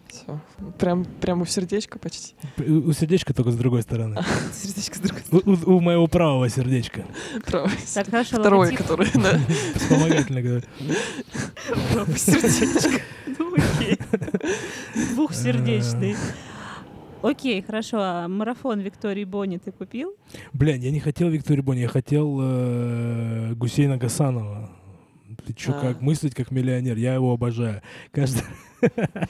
Speaker 3: все. Прям, прямо в сердечко почти.
Speaker 2: У сердечка только с другой стороны.
Speaker 1: Сердечко с другой
Speaker 2: У, у- у моего правого сердечка.
Speaker 1: Так, хорошо,
Speaker 3: Второй,
Speaker 1: логотип.
Speaker 3: который, да.
Speaker 2: Вспомогательно говорю.
Speaker 1: Правое сердечко. Ну, окей. Двухсердечный. Окей, хорошо. А марафон Виктории Бонни ты купил?
Speaker 2: Блин, я не хотел Викторию Бонни, я хотел э, Гусейна Гасанова. Ты чё,
Speaker 3: А.
Speaker 2: как мыслить как миллионер? Я его обожаю. Каждый...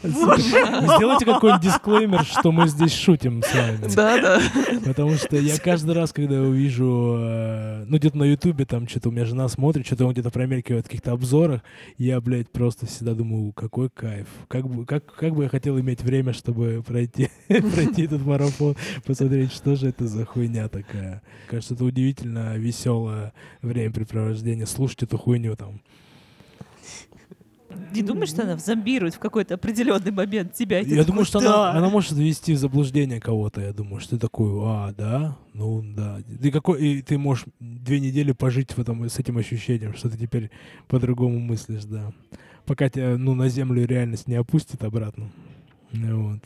Speaker 2: Сделайте какой-нибудь дисклеймер, что мы здесь шутим с вами.
Speaker 3: Да, да.
Speaker 2: Потому что я каждый раз, когда увижу, э, ну, где-то на Ютубе, там, что-то у меня жена смотрит, что-то он где-то промелькивает в каких-то обзорах, я, блядь, просто всегда думаю, какой кайф. Как бы, как, как бы я хотел иметь время, чтобы пройти, пройти этот марафон, посмотреть, что же это за хуйня такая. Кажется, это удивительно веселое времяпрепровождение, слушать эту хуйню там.
Speaker 1: Не думаешь, что она зомбирует в какой-то определенный момент тебя?
Speaker 2: Я
Speaker 1: такой,
Speaker 2: думаю, что
Speaker 1: «Да».
Speaker 2: она, она может ввести в заблуждение кого-то. Я думаю, что ты такой, а, да, ну да. Ты какой, и ты можешь две недели пожить в этом, с этим ощущением, что ты теперь по-другому мыслишь, да. Пока тебя, ну, на землю реальность не опустит обратно. Вот.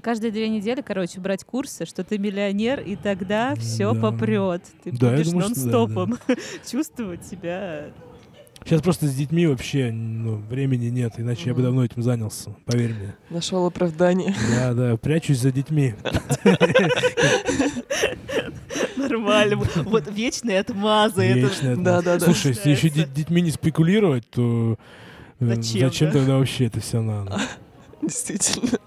Speaker 1: Каждые две недели, короче, брать курсы, что ты миллионер, и тогда все
Speaker 2: Да.
Speaker 1: попрет. Ты
Speaker 2: Да, я
Speaker 1: будешь
Speaker 2: что да,
Speaker 1: нон-стопом чувствовать себя.
Speaker 2: Сейчас просто с детьми вообще ну, времени нет, иначе я бы давно этим занялся, поверь мне.
Speaker 3: Нашел оправдание.
Speaker 2: Да, да, прячусь за детьми.
Speaker 1: Нормально. Вот вечные отмазы.
Speaker 2: Вечно это.
Speaker 3: Да, да, да.
Speaker 2: Слушай, если еще детьми не спекулировать, то э,
Speaker 1: Зачем,
Speaker 2: зачем
Speaker 1: да?
Speaker 2: тогда вообще это все надо?
Speaker 3: Действительно.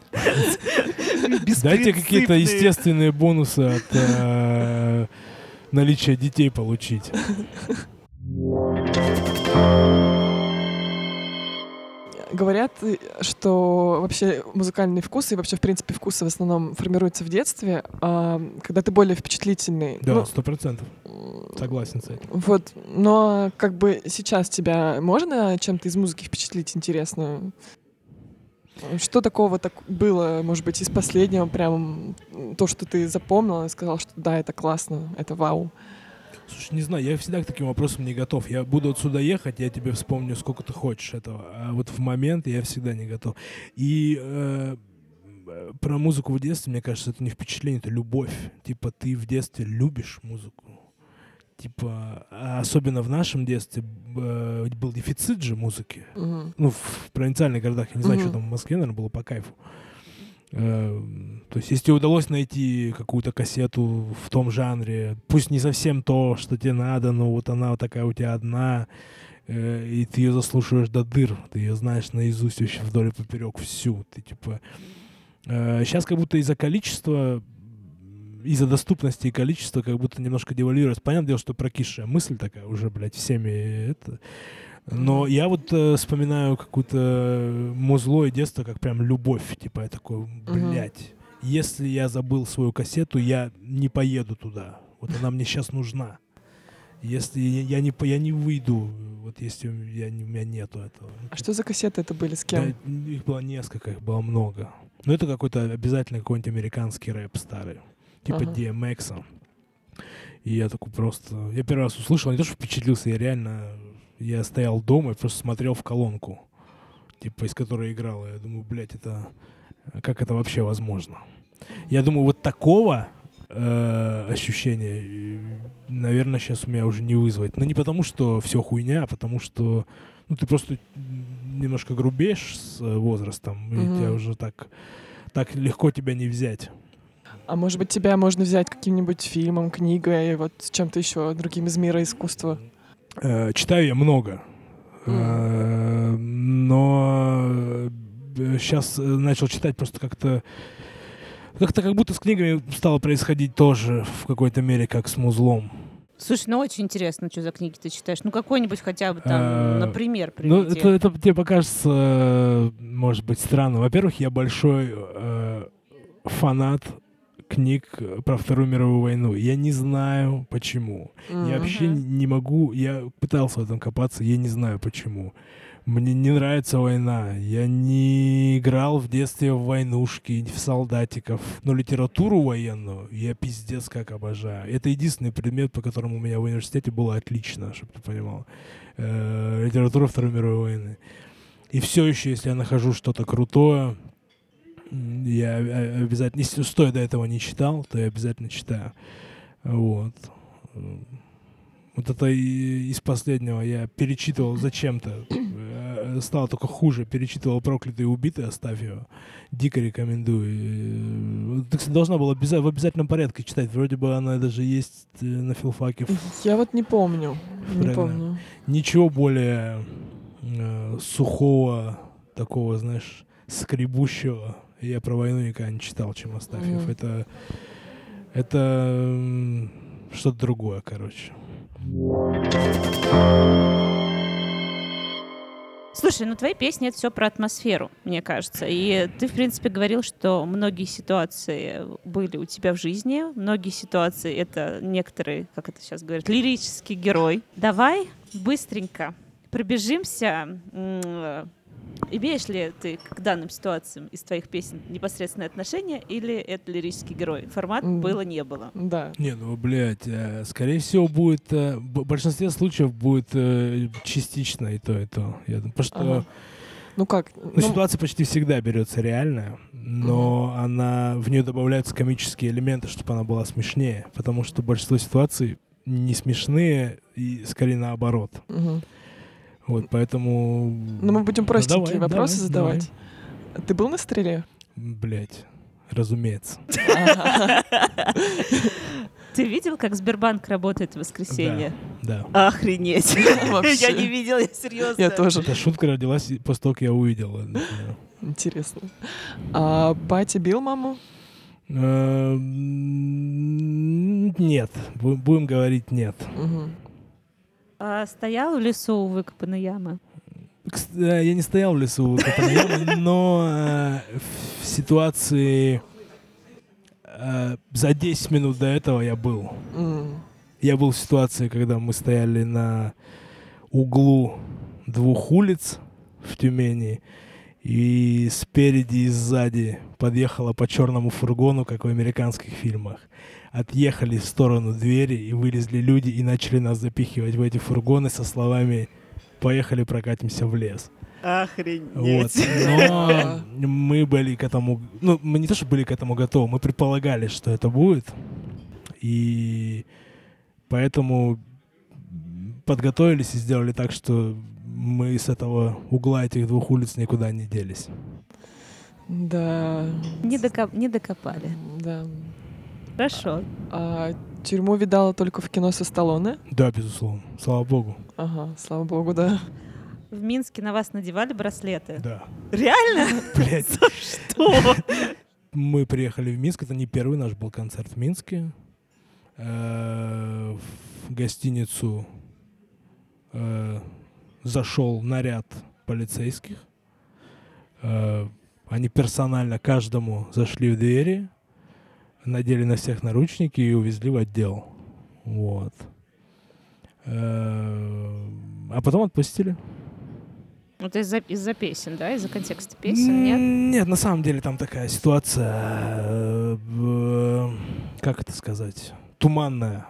Speaker 2: Дайте какие-то естественные бонусы от э, наличия детей получить.
Speaker 3: Говорят, что вообще музыкальный вкус и вообще, в принципе, вкусы в основном формируются в детстве, а когда ты более впечатлительный.
Speaker 2: Да,
Speaker 3: Ну,
Speaker 2: сто процентов.
Speaker 3: м,
Speaker 2: Согласен с этим.
Speaker 3: Вот, но как бы сейчас тебя можно чем-то из музыки впечатлить интересно? Что такого так было, может быть, из последнего, прям то, что ты запомнил и сказал, что да, это классно, это вау.
Speaker 2: Слушай, не знаю, я всегда к таким вопросам не готов. Я буду отсюда ехать, я тебе вспомню, сколько ты хочешь этого. А вот в момент я всегда не готов. И э, про музыку в детстве, мне кажется, это не впечатление, это любовь. Типа ты в детстве любишь музыку. Типа, а особенно в нашем детстве э, был дефицит же музыки.
Speaker 3: Мгм.
Speaker 2: Ну, в провинциальных городах, я не знаю,
Speaker 3: Мгм.
Speaker 2: что там в Москве, наверное, было по кайфу. Э, То есть, если удалось найти какую-то кассету в том жанре, пусть не совсем то, что тебе надо, но вот она вот такая у тебя одна, э, и ты ее заслушиваешь до дыр, ты ее знаешь наизусть вообще вдоль и поперек всю. Ты типа... сейчас как будто из-за количества, из-за доступности и количества как будто немножко девальвируется. Понятное дело, что прокисшая мысль такая уже, блядь, всеми это... Но я вот э, вспоминаю какую-то музло и детство, как прям любовь. Типа я такой, блядь, если я забыл свою кассету, я не поеду туда. Вот она мне сейчас нужна. Если я, я не, по- я не выйду, вот если у меня, у меня нету этого. Ну,
Speaker 3: А что за кассеты это были? С кем?
Speaker 2: да, их было несколько, их было много. Но это какой-то обязательно какой-нибудь американский рэп старый. Типа
Speaker 3: Ага.
Speaker 2: DMX. И я такой просто... Я первый раз услышал, не то, что впечатлился, я реально... Я стоял дома и просто смотрел в колонку, типа, из которой играл. Я думаю, блядь, это... Как это вообще возможно? Я думаю, вот такого э, ощущения, э, наверное, сейчас у меня уже не вызвать. Но не потому, что все хуйня, а потому что ну, ты просто немножко грубеешь с э, возрастом, и тебя уже так, так легко тебя не взять.
Speaker 3: А может быть, тебя можно взять каким-нибудь фильмом, книгой, вот чем-то еще другим из мира искусства?
Speaker 2: Э, читаю я много, Э, но сейчас начал читать просто как-то как-то как будто с книгами стало происходить тоже в какой-то мере, как с музлом.
Speaker 1: Слушай, ну очень интересно, что за книги ты читаешь. Ну какой-нибудь хотя бы там,
Speaker 2: А,
Speaker 1: например,
Speaker 2: Ну, это, это тебе покажется, э, может быть, странно. Во-первых, я большой э, фанат книг про Вторую мировую войну. Я не знаю, почему. Я
Speaker 3: М.
Speaker 2: вообще не могу, я пытался в этом копаться, я не знаю почему. Мне не нравится война. Я не играл в детстве в войнушки, в солдатиков. Но литературу военную я пиздец как обожаю. Это единственный предмет, по которому у меня в университете было отлично, чтобы ты понимал. Э, литература Второй мировой войны. И все еще, если я нахожу что-то крутое, я о- обязательно, если стоя до этого не читал, то я обязательно читаю. Вот. Вот это из последнего я перечитывал зачем-то. Э, Стало только хуже. Перечитывал «Проклятый и убитый», оставь его. Дико рекомендую. Э, Ты, кстати, должна была в обязательном порядке читать. Вроде бы она даже есть э, на филфаке.
Speaker 3: Я вот не помню. Не помню.
Speaker 2: Ничего более э, сухого, такого, знаешь, скребущего я про войну никогда не читал, чем Астафьев.
Speaker 3: Мгм.
Speaker 2: Это, это что-то другое, короче.
Speaker 1: Слушай, ну твои песни это все про атмосферу, мне кажется. И ты, в принципе, говорил, что многие ситуации были у тебя в жизни, многие ситуации это некоторые, как это сейчас говорят, лирический герой. Давай быстренько пробежимся. Имеешь ли ты к данным ситуациям из твоих песен непосредственное отношение или это лирический герой? Формат
Speaker 3: М.
Speaker 1: было, не было.
Speaker 3: Да.
Speaker 2: Не, ну, блядь, э, скорее всего, будет... э, В большинстве случаев будет э, частично и то, и то. Я думаю, потому что...
Speaker 3: Ага. Ну как?
Speaker 2: Ну,
Speaker 3: Ну,
Speaker 2: ситуация почти всегда берется реальная, но она в нее добавляются комические элементы, чтобы она была смешнее, потому что большинство ситуаций не смешные и скорее наоборот.
Speaker 3: мгм.
Speaker 2: Вот, поэтому...
Speaker 3: Ну, мы будем простенькие
Speaker 2: давай,
Speaker 3: вопросы
Speaker 2: давай,
Speaker 3: задавать. Ты был на стреле?
Speaker 2: Блять, разумеется.
Speaker 1: Ты видел, как Сбербанк работает в воскресенье?
Speaker 2: Да.
Speaker 1: Охренеть.
Speaker 3: Вообще.
Speaker 1: Я не видел, я серьезно.
Speaker 3: Я тоже.
Speaker 2: Эта шутка родилась и после того, как я увидел. это.
Speaker 3: Интересно. А батя бил маму?
Speaker 2: Э, Нет, Бу- будем говорить нет.
Speaker 1: А стоял в лесу у выкопанной ямы?
Speaker 2: Э, Я не стоял в лесу, у выкопанной ямы, но э, в ситуации э, за 10 минут до этого я был. Я был в ситуации, когда мы стояли на углу двух улиц в Тюмени, И спереди и сзади подъехала по черному фургону, как в американских фильмах. Отъехали в сторону двери и вылезли люди и начали нас запихивать в эти фургоны со словами «Поехали прокатимся в лес».
Speaker 1: Охренеть.
Speaker 2: Вот. Но мы были к этому... Ну, мы не то, что были к этому готовы, мы предполагали, что это будет. И поэтому подготовились и сделали так, что мы с этого угла этих двух улиц никуда не делись.
Speaker 3: Да.
Speaker 1: Не, дока- не докопали.
Speaker 3: Да.
Speaker 1: Хорошо.
Speaker 3: А тюрьму видала только в кино со Сталлоне?
Speaker 2: Да, безусловно. Слава богу.
Speaker 3: Ага, слава богу, да.
Speaker 1: В Минске на вас надевали браслеты?
Speaker 2: Да.
Speaker 1: Реально?
Speaker 2: Блять.
Speaker 1: Что?
Speaker 2: Мы приехали в Минск. Это не первый наш был концерт в Минске. Э, В гостиницу э, зашел наряд полицейских. Э, Они персонально каждому зашли в двери, надели на всех наручники и увезли в отдел. Вот. Э, А потом отпустили.
Speaker 1: Вот из-за из-за песен, да? Из-за контекста песен, нет?
Speaker 2: Нет, на самом деле там такая ситуация, э, в- как это сказать, туманная.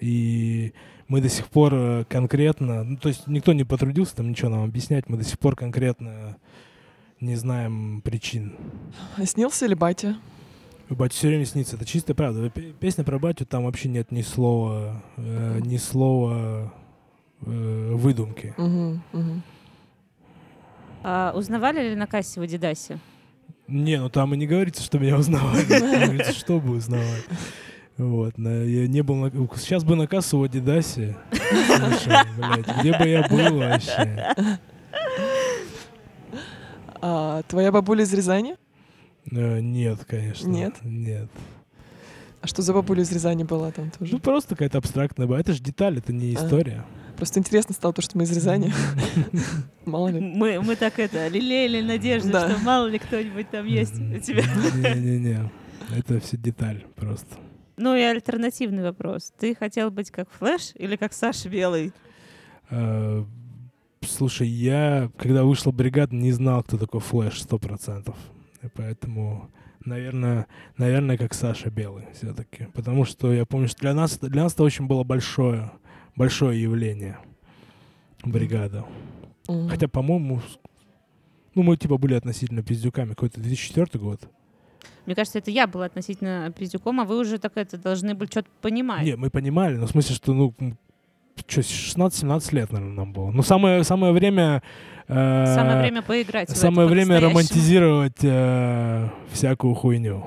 Speaker 2: И мы до сих пор э, конкретно, ну, то есть никто не потрудился там ничего нам объяснять, мы до сих пор конкретно не знаем причин.
Speaker 3: А снился ли батя?
Speaker 2: Батя все время снится, это чистая правда. Пе- Песня про батю, там вообще нет ни слова, э, ни слова э, выдумки.
Speaker 3: Мгм, мгм.
Speaker 1: А узнавали ли на кассе в Адидасе?
Speaker 2: Не, ну там и не говорится, что меня узнавали. Говорится, что бы узнавать. Вот, на- я не был на... Сейчас бы на кассу в Адидасе. Где бы я был вообще?
Speaker 3: А твоя бабуля из Рязани?
Speaker 2: Э, Нет, конечно.
Speaker 3: Нет?
Speaker 2: Нет.
Speaker 3: А что за бабуля из Рязани была там тоже?
Speaker 2: Ну, просто какая-то абстрактная... ба- Это же деталь, это не
Speaker 3: А.
Speaker 2: история.
Speaker 3: Просто интересно стало то, что мы из Рязани. Мало ли.
Speaker 1: Мы, мы так это, лелеяли надежду,
Speaker 3: Да.
Speaker 1: что мало ли кто-нибудь там есть у тебя.
Speaker 2: Не-не-не. Это все деталь просто.
Speaker 1: Ну и альтернативный вопрос. Ты хотел быть как Флэш или как Саша Белый?
Speaker 2: Э, Слушай, я, когда вышла бригада, не знал, кто такой Флэш, сто процентов. Поэтому, наверное, наверное, как Саша Белый все-таки. Потому что я помню, что для нас, для нас это очень было большое, большое явление. Бригада.
Speaker 3: Мгм.
Speaker 2: Хотя, по-моему, ну, мы типа были относительно пиздюками. Какой-то 2004 год.
Speaker 1: Мне кажется, это я была относительно пиздюком, а вы уже так это должны были что-то понимать.
Speaker 2: Не, мы понимали, но в смысле, что, ну, что, 16-17 лет, наверное, нам было. Ну, самое, самое время... э,
Speaker 1: Самое время поиграть.
Speaker 2: Самое время романтизировать э, всякую хуйню.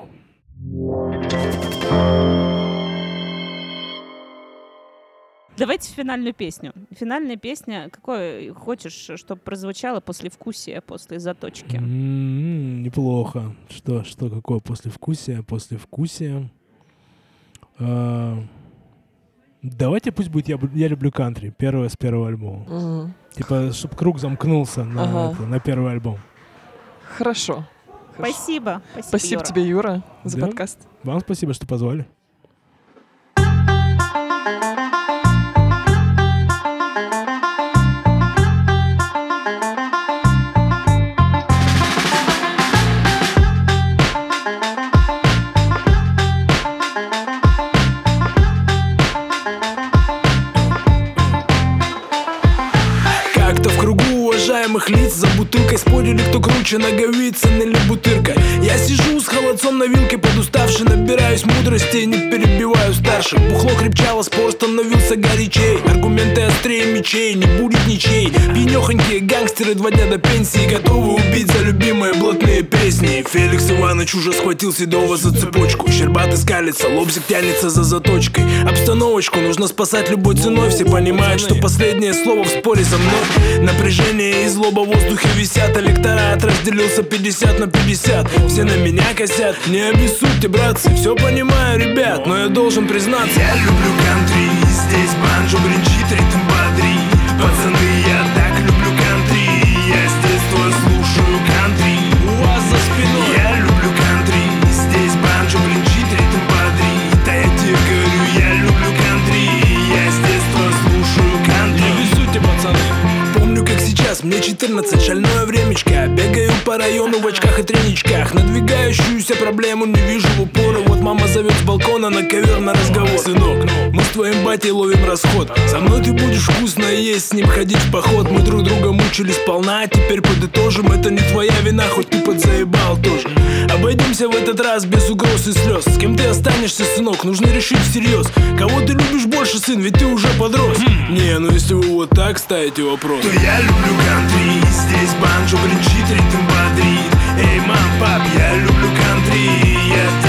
Speaker 1: Давайте финальную песню. Финальная песня, какой хочешь, чтобы прозвучало после вкусия, после заточки?
Speaker 2: М, Неплохо. Что, что, какое послевкусие? Послевкусие. Э, Давайте пусть будет я, я люблю кантри. Первое с первого альбома.
Speaker 3: Мгм.
Speaker 2: Типа, чтобы круг замкнулся на,
Speaker 3: Ага.
Speaker 2: это, на первый альбом.
Speaker 3: Хорошо. Хорошо.
Speaker 1: Спасибо. Спасибо,
Speaker 3: Спасибо
Speaker 1: Юра.
Speaker 3: тебе, Юра, за
Speaker 2: Да.
Speaker 3: подкаст.
Speaker 2: Вам спасибо, что позвали.
Speaker 4: Уважаемых лиц За бутылкой спорили, кто круче Наговицын или бутырка Я сижу с холодцом на вилке Подуставший, набираюсь мудрости и Не перебиваю старших. Бухло крепчало, спор становился горячей. Аргументы острее мечей Не будет ничей. Пьянехонькие гангстеры Два дня до пенсии Готовы убить за любимые блатные песни. Феликс Иванович уже схватил Седова за цепочку. Щербатый скалится, лобзик тянется за заточкой. Обстановочку нужно спасать любой ценой. Все понимают, что последнее слово в споре со мной. Напряжение и злоба в воздухе висят. Электорат разделился 50 на 50 Все на меня косят. Не обессудьте, братцы, все понимаю, ребят Но я должен признаться. Я люблю кантри, здесь банджо бренчит, ритм бодри Пацаны, я так кантри Не обессудьте, пацаны Мне 14, шальное времечко Бегаю треничках. Надвигающуюся проблему не вижу в упор И вот мама зовет с балкона на ковер на разговор. Сынок, мы с твоим батей ловим расход. Со мной ты будешь вкусно есть, с ним ходить в поход. Мы друг друга мучили сполна, теперь подытожим. Это не твоя вина, хоть ты подзаебал тоже. Обойдемся в этот раз без угроз и слез. С кем ты останешься, сынок, нужно решить всерьез. Кого ты любишь больше, сын, ведь ты уже подрос. Не, ну если вы вот так ставите вопрос. То я люблю кантри, здесь банджо бренчит, ритм Madrid et mon papier, le country.